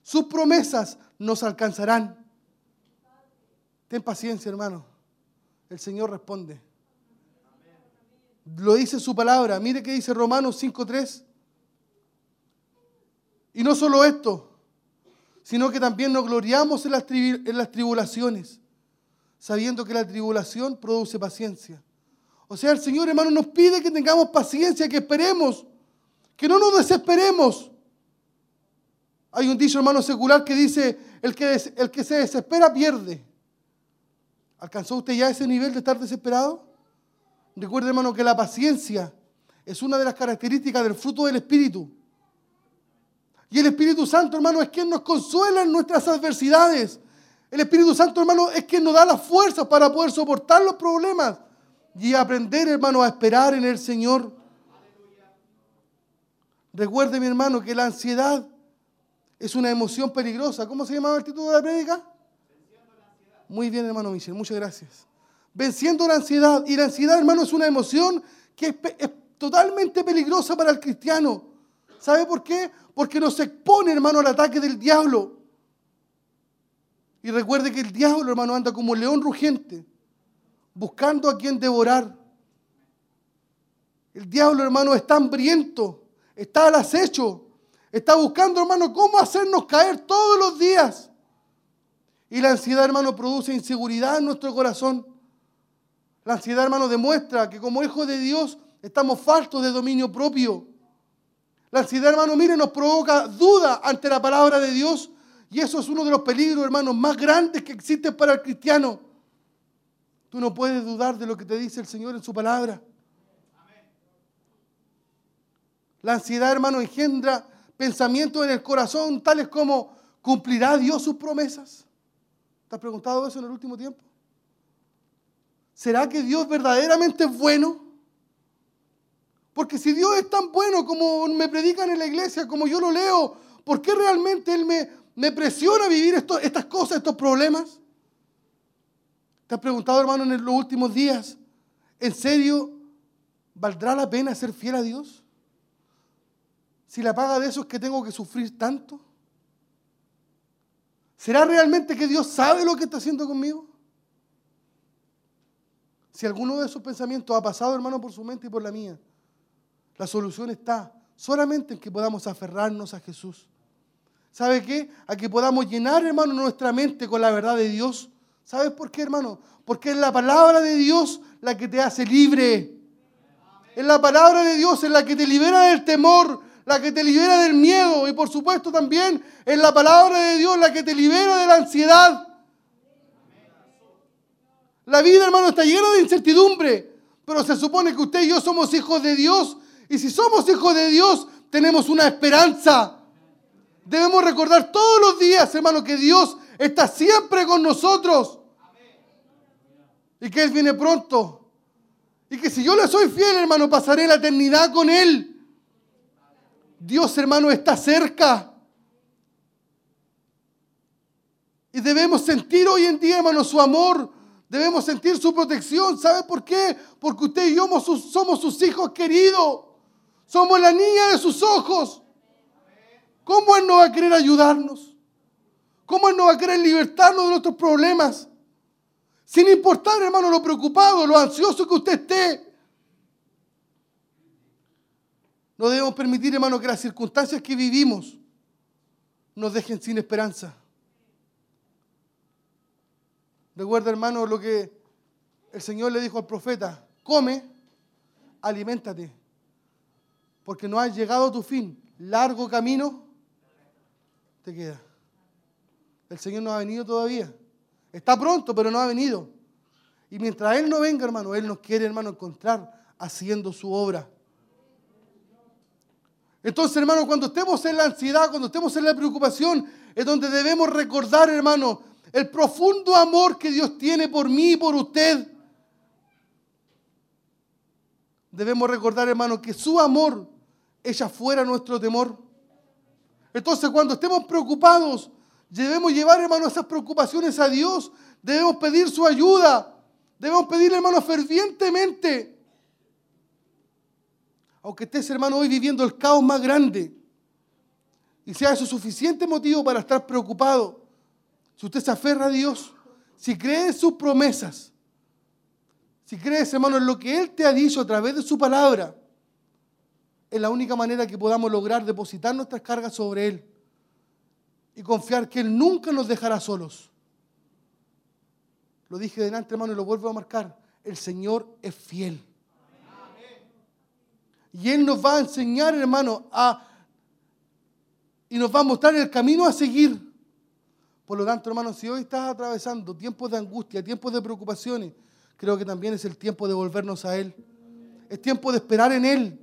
[SPEAKER 3] sus promesas nos alcanzarán. Ten paciencia, hermano. El Señor responde. Lo dice su palabra. Mire que dice Romanos 5.3. Y no solo esto, sino que también nos gloriamos en las, en las tribulaciones, sabiendo que la tribulación produce paciencia. O sea, el Señor, hermano, nos pide que tengamos paciencia, que esperemos, que no nos desesperemos. Hay un dicho, hermano, secular que dice, el que, el que se desespera pierde. ¿Alcanzó usted ya ese nivel de estar desesperado? Recuerde, hermano, que la paciencia es una de las características del fruto del Espíritu. Y el Espíritu Santo, hermano, es quien nos consuela en nuestras adversidades. El Espíritu Santo, hermano, es quien nos da las fuerzas para poder soportar los problemas y aprender, hermano, a esperar en el Señor. Recuerde, mi hermano, que la ansiedad es una emoción peligrosa. ¿Cómo se llamaba el título de la prédica? Muy bien, hermano Michel, muchas gracias. Venciendo la ansiedad. Y la ansiedad, hermano, es una emoción que es, totalmente peligrosa para el cristiano. ¿Sabe por qué? Porque nos expone, hermano, al ataque del diablo. Y recuerde que el diablo, hermano, anda como un león rugiente, buscando a quien devorar. El diablo, hermano, está hambriento, está al acecho, está buscando, hermano, cómo hacernos caer todos los días. Y la ansiedad, hermano, produce inseguridad en nuestro corazón. La ansiedad, hermano, demuestra que como hijos de Dios estamos faltos de dominio propio. La ansiedad, hermano, mire, nos provoca duda ante la palabra de Dios. Y eso es uno de los peligros, hermanos, más grandes que existen para el cristiano. Tú no puedes dudar de lo que te dice el Señor en su palabra. La ansiedad, hermano, engendra pensamientos en el corazón tales como, ¿cumplirá Dios sus promesas? ¿Te has preguntado eso en el último tiempo? ¿Será que Dios verdaderamente es bueno? Porque si Dios es tan bueno como me predican en la iglesia, como yo lo leo, ¿por qué realmente Él me, presiona a vivir estas cosas, estos problemas? ¿Te has preguntado, hermano, en los últimos días, ¿en serio valdrá la pena ser fiel a Dios? Si la paga de eso es que tengo que sufrir tanto. ¿Será realmente que Dios sabe lo que está haciendo conmigo? Si alguno de esos pensamientos ha pasado, hermano, por su mente y por la mía, la solución está solamente en que podamos aferrarnos a Jesús. ¿Sabe qué? A que podamos llenar, hermano, nuestra mente con la verdad de Dios. ¿Sabes por qué, hermano? Porque es la palabra de Dios la que te hace libre. Es la palabra de Dios en la que te libera del temor, la que te libera del miedo y por supuesto también es la palabra de Dios la que te libera de la ansiedad. La vida, hermano, está llena de incertidumbre, pero se supone que usted y yo somos hijos de Dios. Y si somos hijos de Dios, tenemos una esperanza. Debemos recordar todos los días, hermano, que Dios está siempre con nosotros. Y que Él viene pronto. Y que si yo le soy fiel, hermano, pasaré la eternidad con Él. Dios, hermano, está cerca. Y debemos sentir hoy en día, hermano, su amor. Debemos sentir su protección. ¿Sabe por qué? Porque usted y yo somos sus, hijos queridos. Somos la niña de sus ojos. ¿Cómo Él no va a querer ayudarnos? ¿Cómo Él no va a querer libertarnos de nuestros problemas? Sin importar, hermano, lo preocupado, lo ansioso que usted esté. No debemos permitir, hermano, que las circunstancias que vivimos nos dejen sin esperanza. Recuerda, hermano, lo que el Señor le dijo al profeta, come, aliméntate, porque no has llegado a tu fin. Largo camino te queda. El Señor no ha venido todavía. Está pronto, pero no ha venido. Y mientras Él no venga, hermano, Él nos quiere, hermano, encontrar haciendo su obra. Entonces, hermano, cuando estemos en la ansiedad, cuando estemos en la preocupación, es donde debemos recordar, hermano, el profundo amor que Dios tiene por mí y por usted. Debemos recordar, hermano, que su amor echa fuera nuestro temor. Entonces, cuando estemos preocupados, debemos llevar, hermano, esas preocupaciones a Dios. Debemos pedir su ayuda. Debemos pedirle, hermano, fervientemente aunque estés, hermano, hoy viviendo el caos más grande, y sea eso suficiente motivo para estar preocupado, si usted se aferra a Dios, si cree en sus promesas, si crees, hermano, en lo que Él te ha dicho a través de su palabra, es la única manera que podamos lograr depositar nuestras cargas sobre Él y confiar que Él nunca nos dejará solos. Lo dije delante, hermano, y lo vuelvo a marcar. El Señor es fiel. Y Él nos va a enseñar, hermano, a, y nos va a mostrar el camino a seguir. Por lo tanto, hermano, si hoy estás atravesando tiempos de angustia, tiempos de preocupaciones, creo que también es el tiempo de volvernos a Él. Es tiempo de esperar en Él.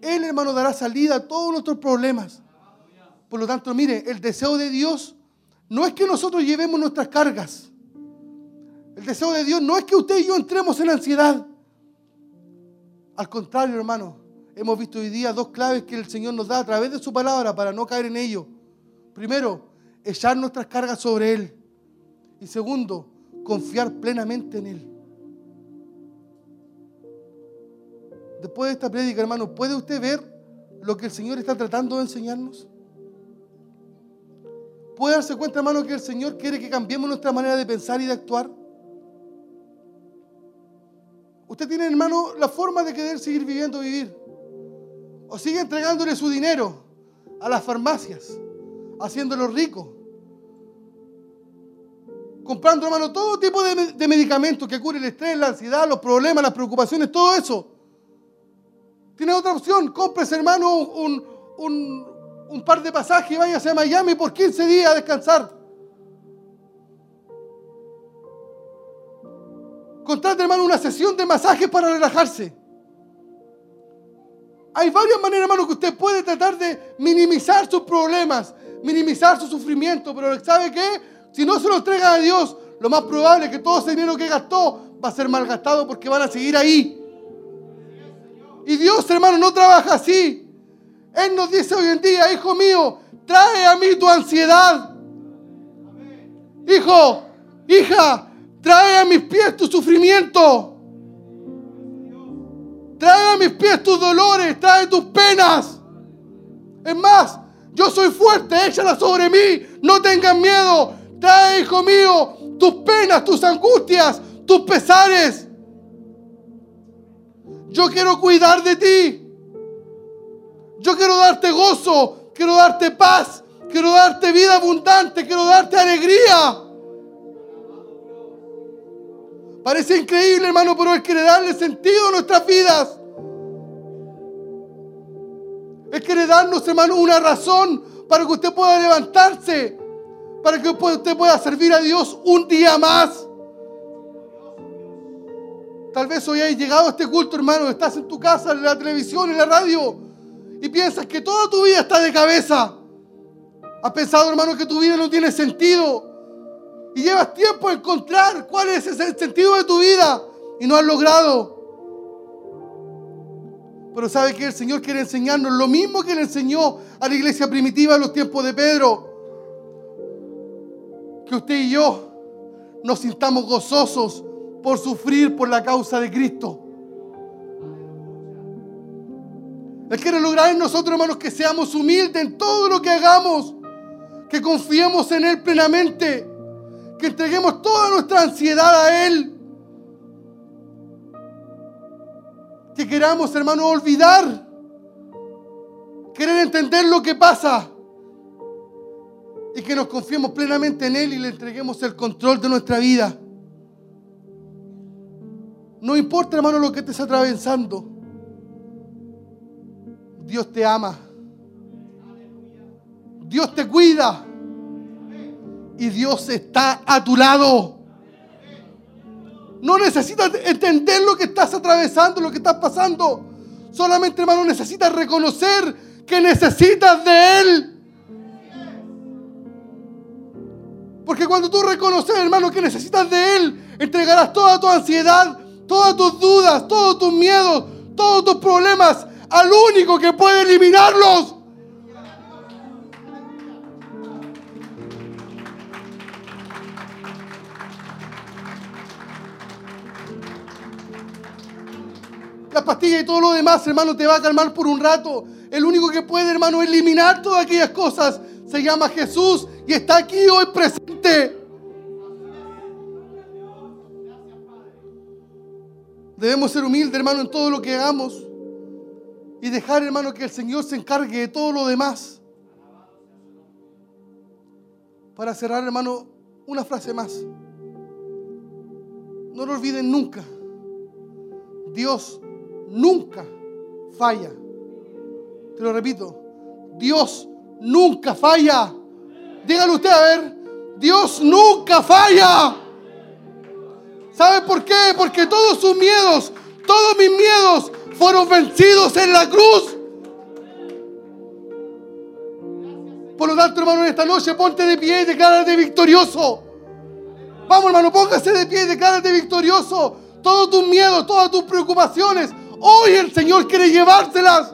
[SPEAKER 3] Él, hermano, dará salida a todos nuestros problemas. Por lo tanto, mire, el deseo de Dios no es que nosotros llevemos nuestras cargas. El deseo de Dios no es que usted y yo entremos en ansiedad. Al contrario, hermano, hemos visto hoy día dos claves que el Señor nos da a través de su palabra para no caer en ello. Primero, echar nuestras cargas sobre Él. Y segundo, confiar plenamente en Él. Después de esta prédica, hermano, ¿puede usted ver lo que el Señor está tratando de enseñarnos? ¿Puede darse cuenta, hermano, que el Señor quiere que cambiemos nuestra manera de pensar y de actuar? Usted tiene, hermano, la forma de querer seguir viviendo, vivir o sigue entregándole su dinero a las farmacias, haciéndolo rico. Comprando, hermano, todo tipo de, medicamentos que curen el estrés, la ansiedad, los problemas, las preocupaciones, todo eso. Tiene otra opción, cómprese, hermano, un, un par de pasajes y váyase a Miami por 15 días a descansar. Contrate, hermano, una sesión de masajes para relajarse. Hay varias maneras, hermano, que usted puede tratar de minimizar sus problemas, minimizar su sufrimiento, pero ¿sabe qué? Si no se lo entrega a Dios, lo más probable es que todo ese dinero que gastó va a ser malgastado porque van a seguir ahí. Y Dios, hermano, no trabaja así. Él nos dice hoy en día, hijo mío, trae a mí tu ansiedad. Hijo, hija, trae a mis pies tu sufrimiento. Trae a mis pies tus dolores, trae tus penas. Es más, yo soy fuerte, échala sobre mí, no tengan miedo. Trae, hijo mío, tus penas, tus angustias, tus pesares. Yo quiero cuidar de ti. Yo quiero darte gozo, quiero darte paz, quiero darte vida abundante, quiero darte alegría. Parece increíble, hermano, pero Él quiere darle sentido a nuestras vidas. Él quiere darnos, hermano, una razón para que usted pueda levantarse, para que usted pueda servir a Dios un día más. Tal vez hoy hayas llegado a este culto, hermano, estás en tu casa, en la televisión, en la radio, y piensas que toda tu vida está de cabeza. Has pensado, hermano, que tu vida no tiene sentido. Y llevas tiempo a encontrar cuál es ese sentido de tu vida y no has logrado. Pero sabe que el Señor quiere enseñarnos lo mismo que le enseñó a la iglesia primitiva en los tiempos de Pedro. Que usted y yo nos sintamos gozosos por sufrir por la causa de Cristo. Él quiere lograr en nosotros, hermanos, que seamos humildes en todo lo que hagamos, que confiemos en Él plenamente, que entreguemos toda nuestra ansiedad a Él. Que queramos, hermano, olvidar, querer entender lo que pasa y que nos confiemos plenamente en Él y le entreguemos el control de nuestra vida. No importa, hermano, lo que estés atravesando. Dios te ama. Dios te cuida. Y Dios está a tu lado. No necesitas entender lo que estás atravesando, lo que estás pasando. Solamente, hermano, necesitas reconocer que necesitas de Él. Porque cuando tú reconoces, hermano, que necesitas de Él, entregarás toda tu ansiedad, todas tus dudas, todos tus miedos, todos tus problemas al único que puede eliminarlos. La pastilla y todo lo demás, hermano, te va a calmar por un rato. El único que puede, hermano, eliminar todas aquellas cosas se llama Jesús y está aquí hoy presente. Debemos ser humildes, hermano, en todo lo que hagamos y dejar, hermano, que el Señor se encargue de todo lo demás. Para cerrar, hermano, una frase más. No lo olviden nunca. Dios nunca falla. Te lo repito. Dios nunca falla. Dígalo usted a ver. Dios nunca falla. ¿Sabe por qué? Porque todos sus miedos, todos mis miedos fueron vencidos en la cruz. Por lo tanto, hermano, en esta noche ponte de pie y declárate victorioso. Vamos, hermano, póngase de pie y declárate victorioso. Todos tus miedos, todas tus preocupaciones, hoy el Señor quiere llevárselas.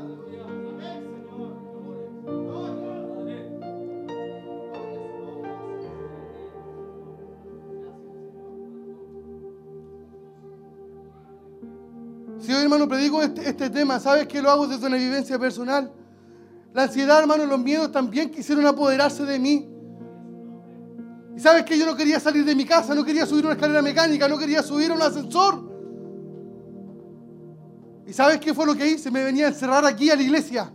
[SPEAKER 3] Si hoy, hermano, predico este, este tema, ¿sabes que lo hago desde una vivencia personal? La ansiedad, hermano, los miedos también quisieron apoderarse de mí. Y sabes que yo no quería salir de mi casa, no quería subir una escalera mecánica, no quería subir un ascensor. ¿Y sabes qué fue lo que hice? Me venía a encerrar aquí a la iglesia.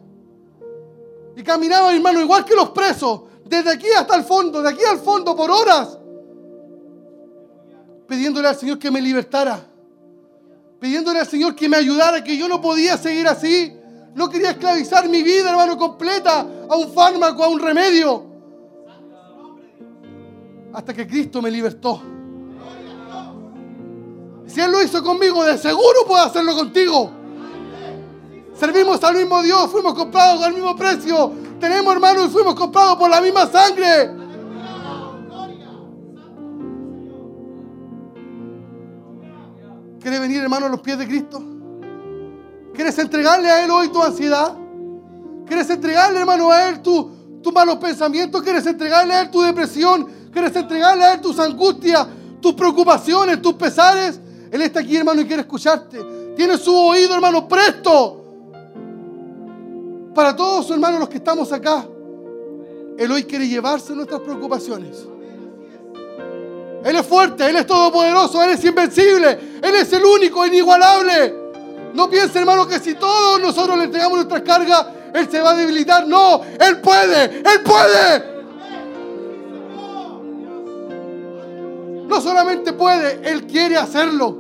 [SPEAKER 3] Y caminaba, hermano, igual que los presos, desde aquí hasta el fondo, de aquí al fondo por horas, pidiéndole al Señor que me libertara pidiéndole al Señor que me ayudara, que yo no podía seguir así. No quería esclavizar mi vida, hermano, completa a un fármaco, a un remedio. Hasta que Cristo me libertó. Si Él lo hizo conmigo, de seguro puede hacerlo contigo. Servimos al mismo Dios, fuimos comprados al mismo precio. Tenemos hermanos fuimos comprados por la misma sangre. ¿Quieres venir, hermano, a los pies de Cristo? ¿Quieres entregarle a Él hoy tu ansiedad? ¿Quieres entregarle, hermano, a Él tus tu malos pensamientos? ¿Quieres entregarle a Él tu depresión? ¿Quieres entregarle a Él tus angustias, tus preocupaciones, tus pesares? Él está aquí, hermano, y quiere escucharte. Tiene su oído, hermano, presto. Para todos, hermanos, los que estamos acá, Él hoy quiere llevarse nuestras preocupaciones. Él es fuerte, Él es todopoderoso, Él es invencible, Él es el único, inigualable. No piense, hermano, que si todos nosotros le entregamos nuestras cargas, Él se va a debilitar. No, Él puede, Él puede. No solamente puede, Él quiere hacerlo.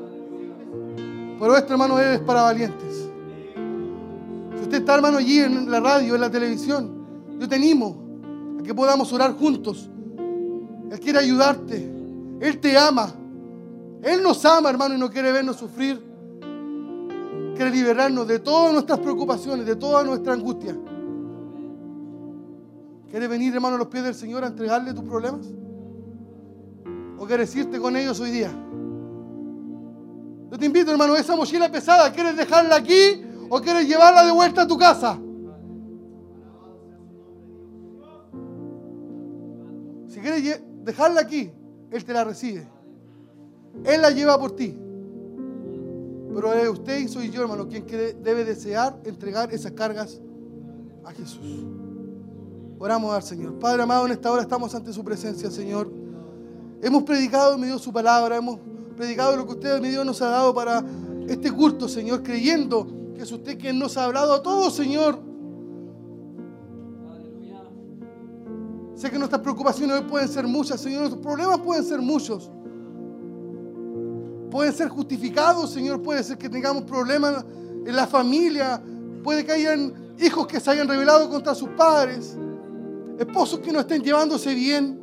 [SPEAKER 3] Pero esto, hermano, es para valientes. Si usted está, hermano, allí en la radio, en la televisión, yo te animo a que podamos orar juntos. Él quiere ayudarte. Él te ama. Él nos ama, hermano, y no quiere vernos sufrir. quiere liberarnos de todas nuestras preocupaciones, de toda nuestra angustia. ¿Quieres venir, hermano, a los pies del Señor a entregarle tus problemas? ¿O quieres irte con ellos hoy día? Yo te invito, hermano, esa mochila pesada, ¿quieres dejarla aquí o quieres llevarla de vuelta a tu casa? Si quieres dejarla aquí, Él te la recibe. Él la lleva por ti. Pero es usted y soy yo, hermano, quien debe desear entregar esas cargas a Jesús. Oramos al Señor. Padre amado, en esta hora estamos ante su presencia, Señor. Hemos predicado, me dio su palabra, hemos predicado lo que usted, mi Dios, nos ha dado para este culto, Señor, creyendo que es usted quien nos ha hablado a todos, Señor. Que nuestras preocupaciones hoy pueden ser muchas, Señor, nuestros problemas pueden ser muchos. Pueden ser justificados, Señor, puede ser que tengamos problemas en la familia, puede que hayan hijos que se hayan rebelado contra sus padres, esposos que no estén llevándose bien.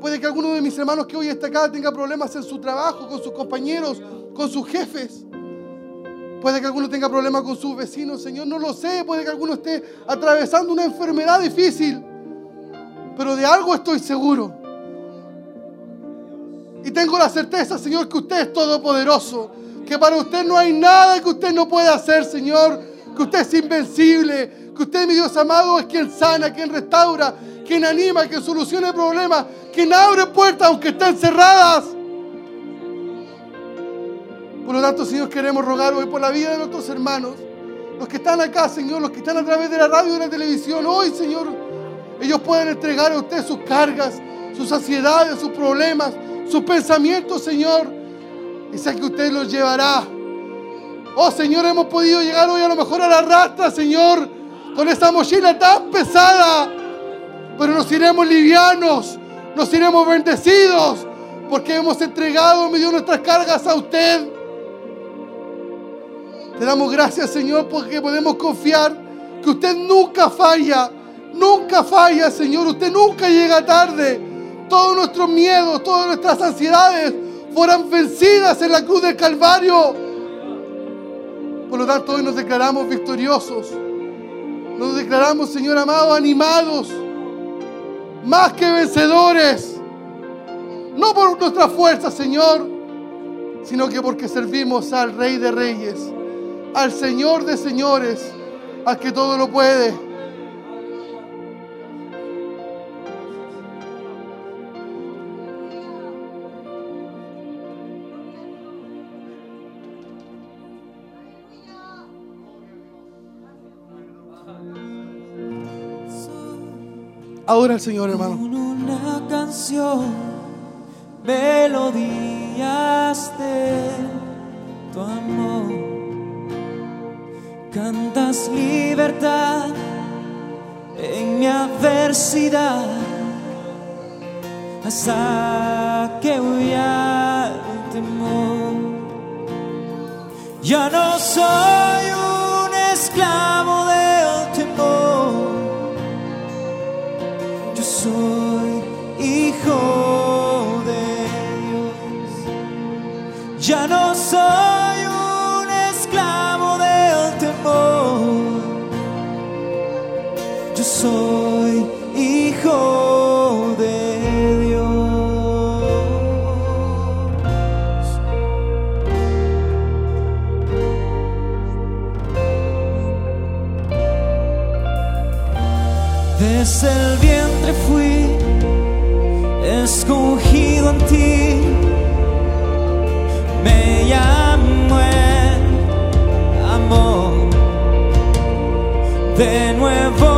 [SPEAKER 3] Puede que alguno de mis hermanos que hoy está acá tenga problemas en su trabajo, con sus compañeros, con sus jefes. Puede que alguno tenga problemas con sus vecinos, Señor, no lo sé. Puede que alguno esté atravesando una enfermedad difícil. Pero de algo estoy seguro. Y tengo la certeza, Señor, que usted es todopoderoso. Que para usted no hay nada que usted no pueda hacer, Señor. Que usted es invencible. Que usted, mi Dios amado, es quien sana, quien restaura, quien anima, quien soluciona problemas, quien abre puertas aunque estén cerradas. Por lo tanto, Señor, queremos rogar hoy por la vida de nuestros hermanos. Los que están acá, Señor, los que están a través de la radio y de la televisión. Hoy, Señor, ellos pueden entregar a usted sus cargas, sus ansiedades, sus problemas, sus pensamientos, Señor. Y sé que usted los llevará. Oh, Señor, hemos podido llegar hoy a lo mejor a la rastra, Señor, con esa mochila tan pesada. Pero nos iremos livianos, nos iremos bendecidos, porque hemos entregado, nuestras cargas a usted. Te damos gracias, Señor, porque podemos confiar que usted nunca falla, nunca falla, Señor. Usted nunca llega tarde. Todos nuestros miedos, todas nuestras ansiedades fueron vencidas en la cruz del Calvario. Por lo tanto, hoy nos declaramos victoriosos. Nos declaramos, Señor amado, animados, más que vencedores. No por nuestra fuerza, Señor, sino que porque servimos al Rey de Reyes, al Señor de Señores, al que todo lo puede. Ahora el Señor, hermano.
[SPEAKER 4] Con una canción, melodías de tu amor. Cantas libertad en mi adversidad hasta que huya el temor. Ya no soy soy un esclavo del temor. Yo soy nuevo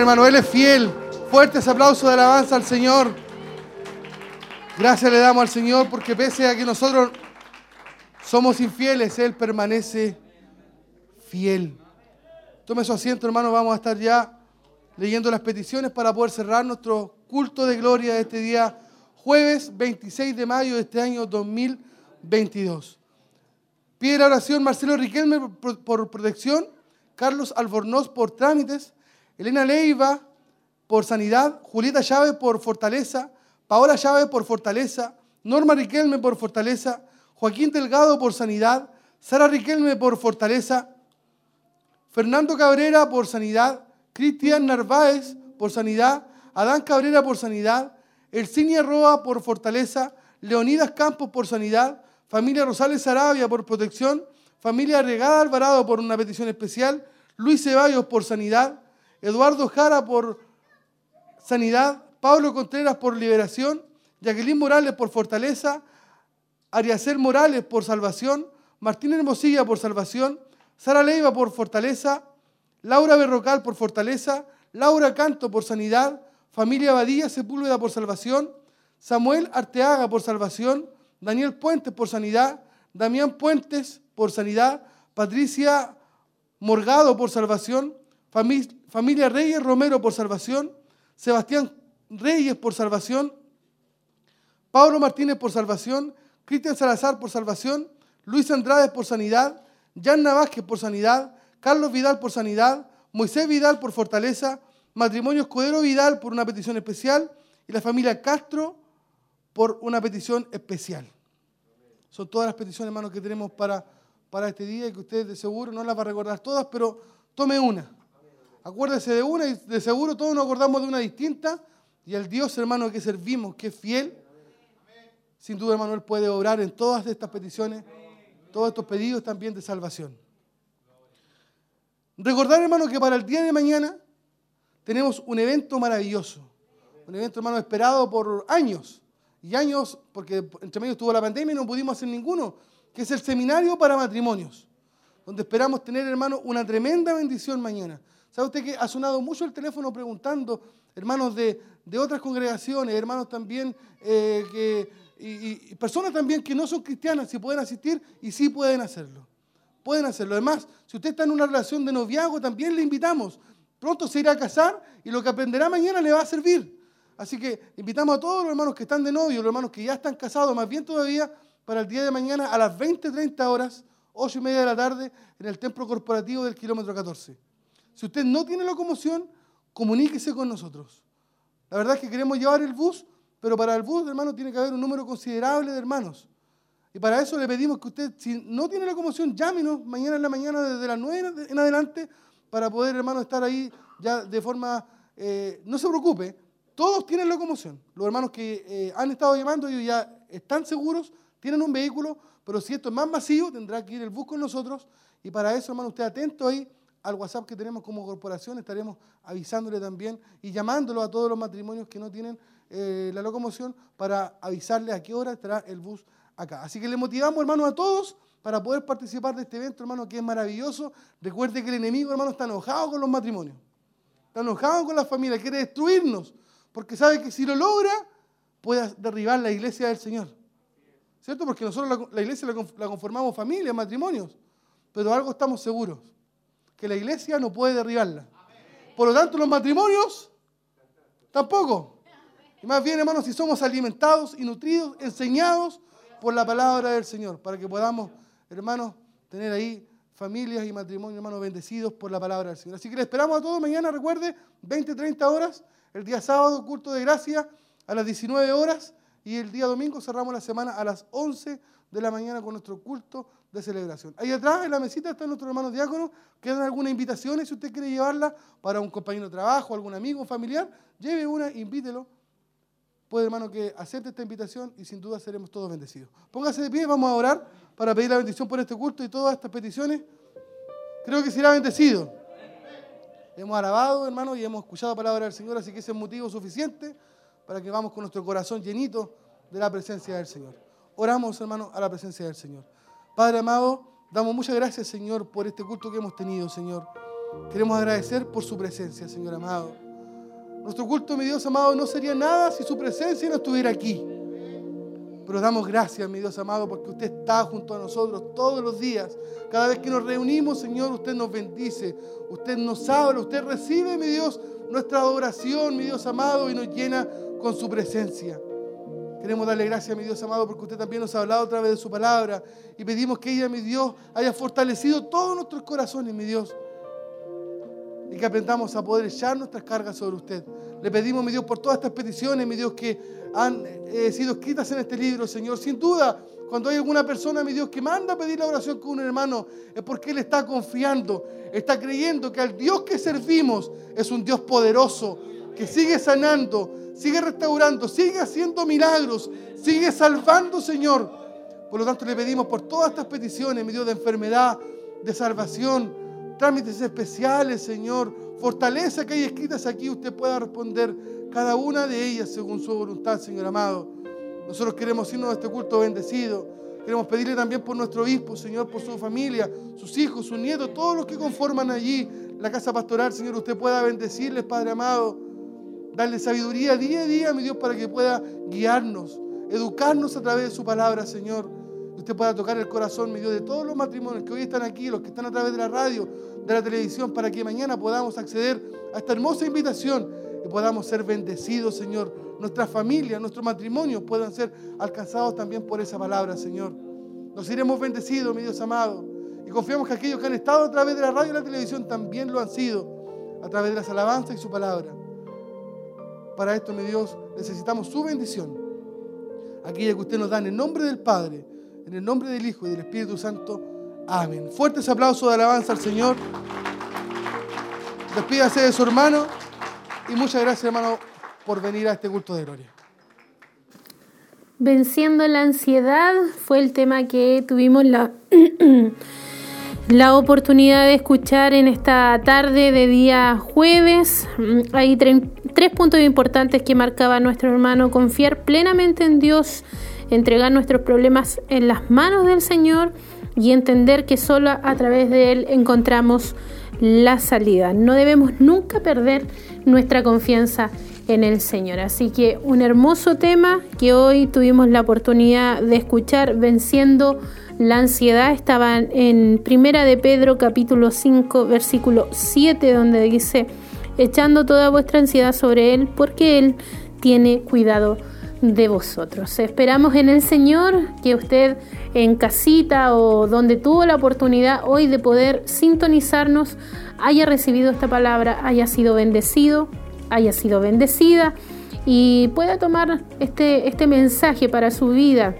[SPEAKER 3] hermano, Él es fiel. Fuertes aplausos de alabanza al Señor. Gracias le damos al Señor porque pese a que nosotros somos infieles, Él permanece fiel. Tome su asiento, hermano, vamos a estar ya leyendo las peticiones para poder cerrar nuestro culto de gloria de este día, jueves 26 de mayo de este año 2022. Pide la oración Marcelo Riquelme por, por protección, Carlos Albornoz por trámites, Elena Leiva por sanidad, Julieta Chávez por fortaleza, Paola Chávez por fortaleza, Norma Riquelme por fortaleza, Joaquín Delgado por sanidad, Sara Riquelme por fortaleza, Fernando Cabrera por sanidad, Cristian Narváez por sanidad, Adán Cabrera por sanidad, Ercinia Roa por fortaleza, Leonidas Campos por sanidad, familia Rosales Arabia por protección, familia Regada Alvarado por una petición especial, Luis Ceballos por sanidad, Eduardo Jara por sanidad, Pablo Contreras por liberación, Jacqueline Morales por fortaleza, Ariacer Morales por salvación, Martín Hermosilla por salvación, Sara Leiva por fortaleza, Laura Berrocal por fortaleza, Laura Canto por sanidad, familia Badilla Sepúlveda por salvación, Samuel Arteaga por salvación, Daniel Puentes por sanidad, Damián Puentes por sanidad, Patricia Morgado por salvación, fami- familia Reyes Romero por salvación, Sebastián Reyes por salvación, Pablo Martínez por salvación, Cristian Salazar por salvación, Luis Andrade por sanidad, Yanna Vázquez por sanidad, Carlos Vidal por sanidad, Moisés Vidal por fortaleza, Matrimonio Escudero Vidal por una petición especial y la familia Castro por una petición especial. Son todas las peticiones, hermanos, que tenemos para, para este día y que usted de seguro no las va a recordar todas, pero tome una. Acuérdese de una y de seguro todos nos acordamos de una distinta y el Dios, hermano, que servimos, que es fiel, sin duda, hermano, Él puede obrar en todas estas peticiones, todos estos pedidos también de salvación. Recordar, hermano, que para el día de mañana tenemos un evento maravilloso. Un evento, hermano, esperado por años. Y años, porque entre medio estuvo la pandemia y no pudimos hacer ninguno, que es el seminario para matrimonios. Donde esperamos tener, hermano, una tremenda bendición mañana. ¿Sabe usted que ha sonado mucho el teléfono preguntando, hermanos de, de otras congregaciones, hermanos también eh, que y, personas también que no son cristianas, si pueden asistir y sí pueden hacerlo. Pueden hacerlo. Además, si usted está en una relación de noviazgo, también le invitamos. Pronto se irá a casar y lo que aprenderá mañana le va a servir. Así que invitamos a todos los hermanos que están de novio, los hermanos que ya están casados, más bien todavía, para el día de mañana a las 20, 30 horas, 8 y media de la tarde, en el templo corporativo del kilómetro 14. Si usted no tiene locomoción, comuníquese con nosotros. La verdad es que queremos llevar el bus, pero para el bus, hermano, tiene que haber un número considerable de hermanos. Y para eso le pedimos que usted, si no tiene locomoción, llámenos mañana en la mañana desde las 9 en adelante para poder, hermano, estar ahí ya de forma... eh, no se preocupe, todos tienen locomoción. Los hermanos que eh, han estado llamando, ellos ya están seguros, tienen un vehículo, pero si esto es más masivo, tendrá que ir el bus con nosotros. Y para eso, hermano, usted atento ahí al WhatsApp que tenemos como corporación, estaremos avisándole también y llamándolo a todos los matrimonios que no tienen eh, la locomoción para avisarle a qué hora estará el bus acá. Así que le motivamos, hermanos, a todos para poder participar de este evento, hermano, que es maravilloso. Recuerde que el enemigo, hermano, está enojado con los matrimonios. Está enojado con la familia, quiere destruirnos, porque sabe que si lo logra, puede derribar la iglesia del Señor. ¿Cierto? Porque nosotros la, la iglesia la, conf- la conformamos familias, matrimonios, pero algo estamos seguros, que la iglesia no puede derribarla. Por lo tanto, los matrimonios tampoco. Y más bien, hermanos, si somos alimentados y nutridos, enseñados por la palabra del Señor, para que podamos hermanos, tener ahí familias y matrimonios, hermanos, bendecidos por la palabra del Señor. Así que le esperamos a todos mañana, recuerde, 20, 30 horas, el día sábado, culto de gracia, a las 19 horas, y el día domingo cerramos la semana a las 11 de la mañana con nuestro culto de celebración. Ahí atrás, en la mesita, están nuestros hermanos diáconos. Quedan algunas invitaciones, si usted quiere llevarla para un compañero de trabajo, algún amigo, familiar, lleve una, invítelo. Puede, hermano, que acepte esta invitación y sin duda seremos todos bendecidos. Póngase de pie, vamos a orar para pedir la bendición por este culto y todas estas peticiones. Creo que será bendecido. Hemos alabado, hermano, y hemos escuchado la palabra del Señor, así que ese es motivo suficiente para que vamos con nuestro corazón llenito de la presencia del Señor. Oramos, hermano, a la presencia del Señor. Padre amado, damos muchas gracias, Señor, por este culto que hemos tenido, Señor. Queremos agradecer por su presencia, Señor amado. Nuestro culto, mi Dios amado, no sería nada si su presencia no estuviera aquí. Pero damos gracias, mi Dios amado, porque usted está junto a nosotros todos los días. Cada vez que nos reunimos, Señor, usted nos bendice, usted nos habla, usted recibe, mi Dios, nuestra adoración, mi Dios amado, y nos llena con su presencia. Queremos darle gracias, mi Dios amado, porque usted también nos ha hablado a través de su palabra. Y pedimos que ella, mi Dios, haya fortalecido todos nuestros corazones, mi Dios. Y que aprendamos a poder echar nuestras cargas sobre usted. Le pedimos, mi Dios, por todas estas peticiones, mi Dios, que han eh, sido escritas en este libro, Señor. Sin duda, cuando hay alguna persona, mi Dios, que manda a pedir la oración con un hermano, es porque él está confiando, está creyendo que al Dios que servimos es un Dios poderoso, que sigue sanando, sigue restaurando, sigue haciendo milagros, sigue salvando, Señor. Por lo tanto, le pedimos por todas estas peticiones, mi Dios, de enfermedad, de salvación, trámites especiales, Señor. Fortaleza que hay escritas aquí, usted pueda responder cada una de ellas según su voluntad, Señor amado. Nosotros queremos irnos a este culto bendecido. Queremos pedirle también por nuestro obispo, Señor, por su familia, sus hijos, sus nietos, todos los que conforman allí la casa pastoral, Señor. Usted pueda bendecirles, Padre amado darle sabiduría día a día, mi Dios, para que pueda guiarnos, educarnos a través de su palabra, Señor. Usted pueda tocar el corazón, mi Dios, de todos los matrimonios que hoy están aquí, los que están a través de la radio, de la televisión, para que mañana podamos acceder a esta hermosa invitación y podamos ser bendecidos, Señor. Nuestra familia, nuestros matrimonios puedan ser alcanzados también por esa palabra, Señor. Nos iremos bendecidos, mi Dios amado. Y confiamos que aquellos que han estado a través de la radio y la televisión también lo han sido, a través de las alabanzas y su palabra. Para esto, mi Dios, necesitamos su bendición. Aquella que usted nos da en el nombre del Padre, en el nombre del Hijo y del Espíritu Santo. Amén. Fuertes aplausos de alabanza al Señor. Despídase de su hermano. Y muchas gracias, hermano, por venir a este culto de gloria.
[SPEAKER 1] Venciendo la ansiedad fue el tema que tuvimos la la oportunidad de escuchar en esta tarde de día jueves. Mm, hay tres puntos importantes que marcaba nuestro hermano, confiar plenamente en Dios, entregar nuestros problemas en las manos del Señor y entender que solo a través de Él encontramos la salida. No debemos nunca perder nuestra confianza en el Señor. Así que un hermoso tema que hoy tuvimos la oportunidad de escuchar venciendo la ansiedad estaba en Primera de Pedro capítulo 5 versículo 7 donde dice, echando toda vuestra ansiedad sobre Él porque Él tiene cuidado de vosotros. Esperamos en el Señor que usted en casita o donde tuvo la oportunidad hoy de poder sintonizarnos haya recibido esta palabra, haya sido bendecido, haya sido bendecida y pueda tomar este, este mensaje para su vida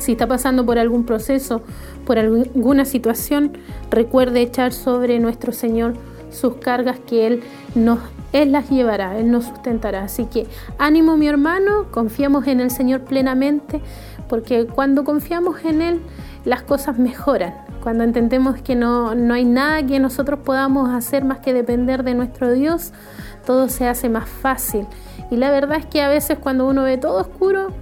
[SPEAKER 1] si está pasando por algún proceso, por alguna situación, recuerde echar sobre nuestro Señor sus cargas que Él nos él las llevará, Él nos sustentará. Así que ánimo mi hermano, confiamos en el Señor plenamente, porque cuando confiamos en Él, las cosas mejoran. Cuando entendemos que no, no hay nada que nosotros podamos hacer más que depender de nuestro Dios, todo se hace más fácil. Y la verdad es que a veces cuando uno ve todo oscuro,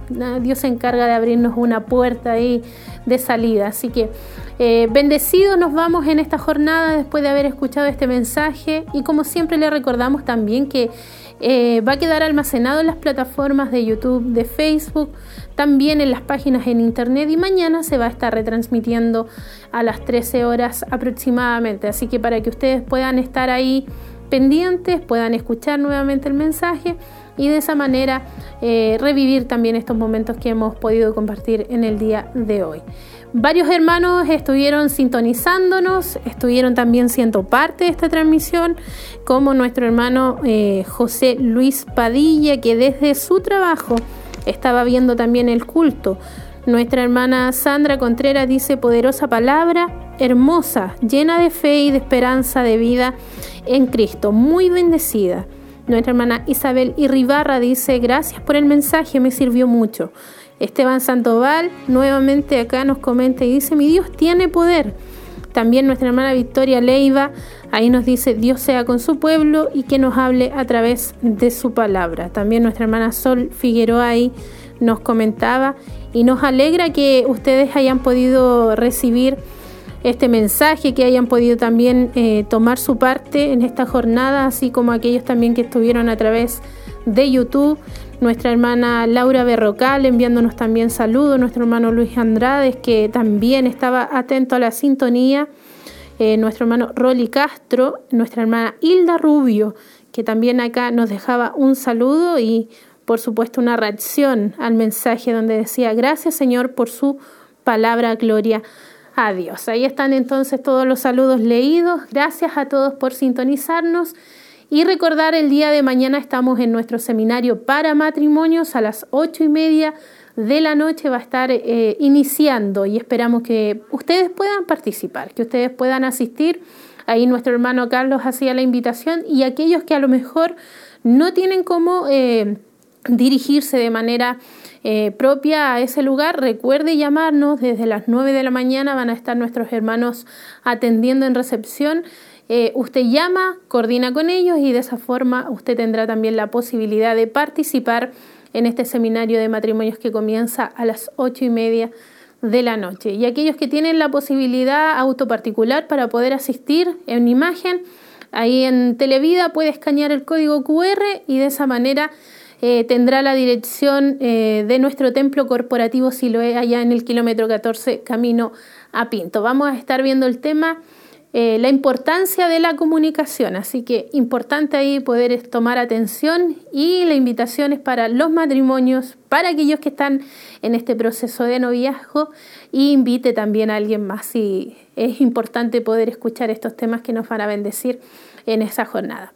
[SPEAKER 1] Dios se encarga de abrirnos una puerta ahí de salida. Así que eh, bendecidos nos vamos en esta jornada después de haber escuchado este mensaje y como siempre le recordamos también que eh, va a quedar almacenado en las plataformas de YouTube, de Facebook, también en las páginas en internet y mañana se va a estar retransmitiendo a las 13 horas aproximadamente. Así que para que ustedes puedan estar ahí pendientes, puedan escuchar nuevamente el mensaje y de esa manera eh, revivir también estos momentos que hemos podido compartir en el día de hoy. Varios hermanos estuvieron sintonizándonos, estuvieron también siendo parte de esta transmisión, como nuestro hermano eh, José Luis Padilla, que desde su trabajo estaba viendo también el culto. Nuestra hermana Sandra Contreras dice, poderosa palabra, hermosa, llena de fe y de esperanza de vida en Cristo, muy bendecida. Nuestra hermana Isabel Irribarra dice, gracias por el mensaje, me sirvió mucho. Esteban Sandoval nuevamente acá nos comenta y dice, mi Dios tiene poder. También nuestra hermana Victoria Leiva ahí nos dice, Dios sea con su pueblo y que nos hable a través de su palabra. También nuestra hermana Sol Figueroa ahí nos comentaba y nos alegra que ustedes hayan podido recibir este mensaje, que hayan podido también eh, tomar su parte en esta jornada, así como aquellos también que estuvieron a través de YouTube. Nuestra hermana Laura Berrocal enviándonos también saludos, nuestro hermano Luis Andrade que también estaba atento a la sintonía, eh, nuestro hermano Rolly Castro, nuestra hermana Hilda Rubio que también acá nos dejaba un saludo y por supuesto una reacción al mensaje donde decía gracias Señor por su palabra, gloria a Dios. Ahí están entonces todos los saludos leídos, gracias a todos por sintonizarnos. Y recordar, el día de mañana estamos en nuestro seminario para matrimonios a las ocho y media de la noche va a estar eh, iniciando y esperamos que ustedes puedan participar, que ustedes puedan asistir. Ahí nuestro hermano Carlos hacía la invitación y aquellos que a lo mejor no tienen cómo eh, dirigirse de manera eh, propia a ese lugar, recuerde llamarnos desde las 9 de la mañana, van a estar nuestros hermanos atendiendo en recepción eh, usted llama, coordina con ellos y de esa forma usted tendrá también la posibilidad de participar en este seminario de matrimonios que comienza a las ocho y media de la noche. Y aquellos que tienen la posibilidad autoparticular para poder asistir en imagen, ahí en Televida puede escanear el código QR y de esa manera eh, tendrá la dirección eh, de nuestro templo corporativo Siloé allá en el kilómetro 14 camino a Pinto. Vamos a estar viendo el tema eh, la importancia de la comunicación. Así que importante ahí poder tomar atención y la invitación es para los matrimonios, para aquellos que están en este proceso de noviazgo y invite también a alguien más. Y es importante poder escuchar estos temas que nos van a bendecir en esa jornada.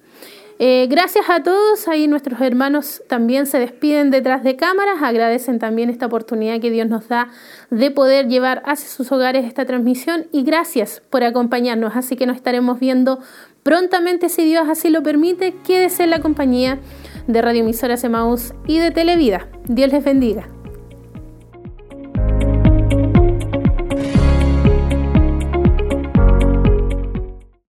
[SPEAKER 1] Eh, gracias a todos, ahí nuestros hermanos también se despiden detrás de cámaras, agradecen también esta oportunidad que Dios nos da de poder llevar hacia sus hogares esta transmisión. Y gracias por acompañarnos, así que nos estaremos viendo prontamente si Dios así lo permite, quédese en la compañía de Radio Emisoras y de Televida. Dios les bendiga.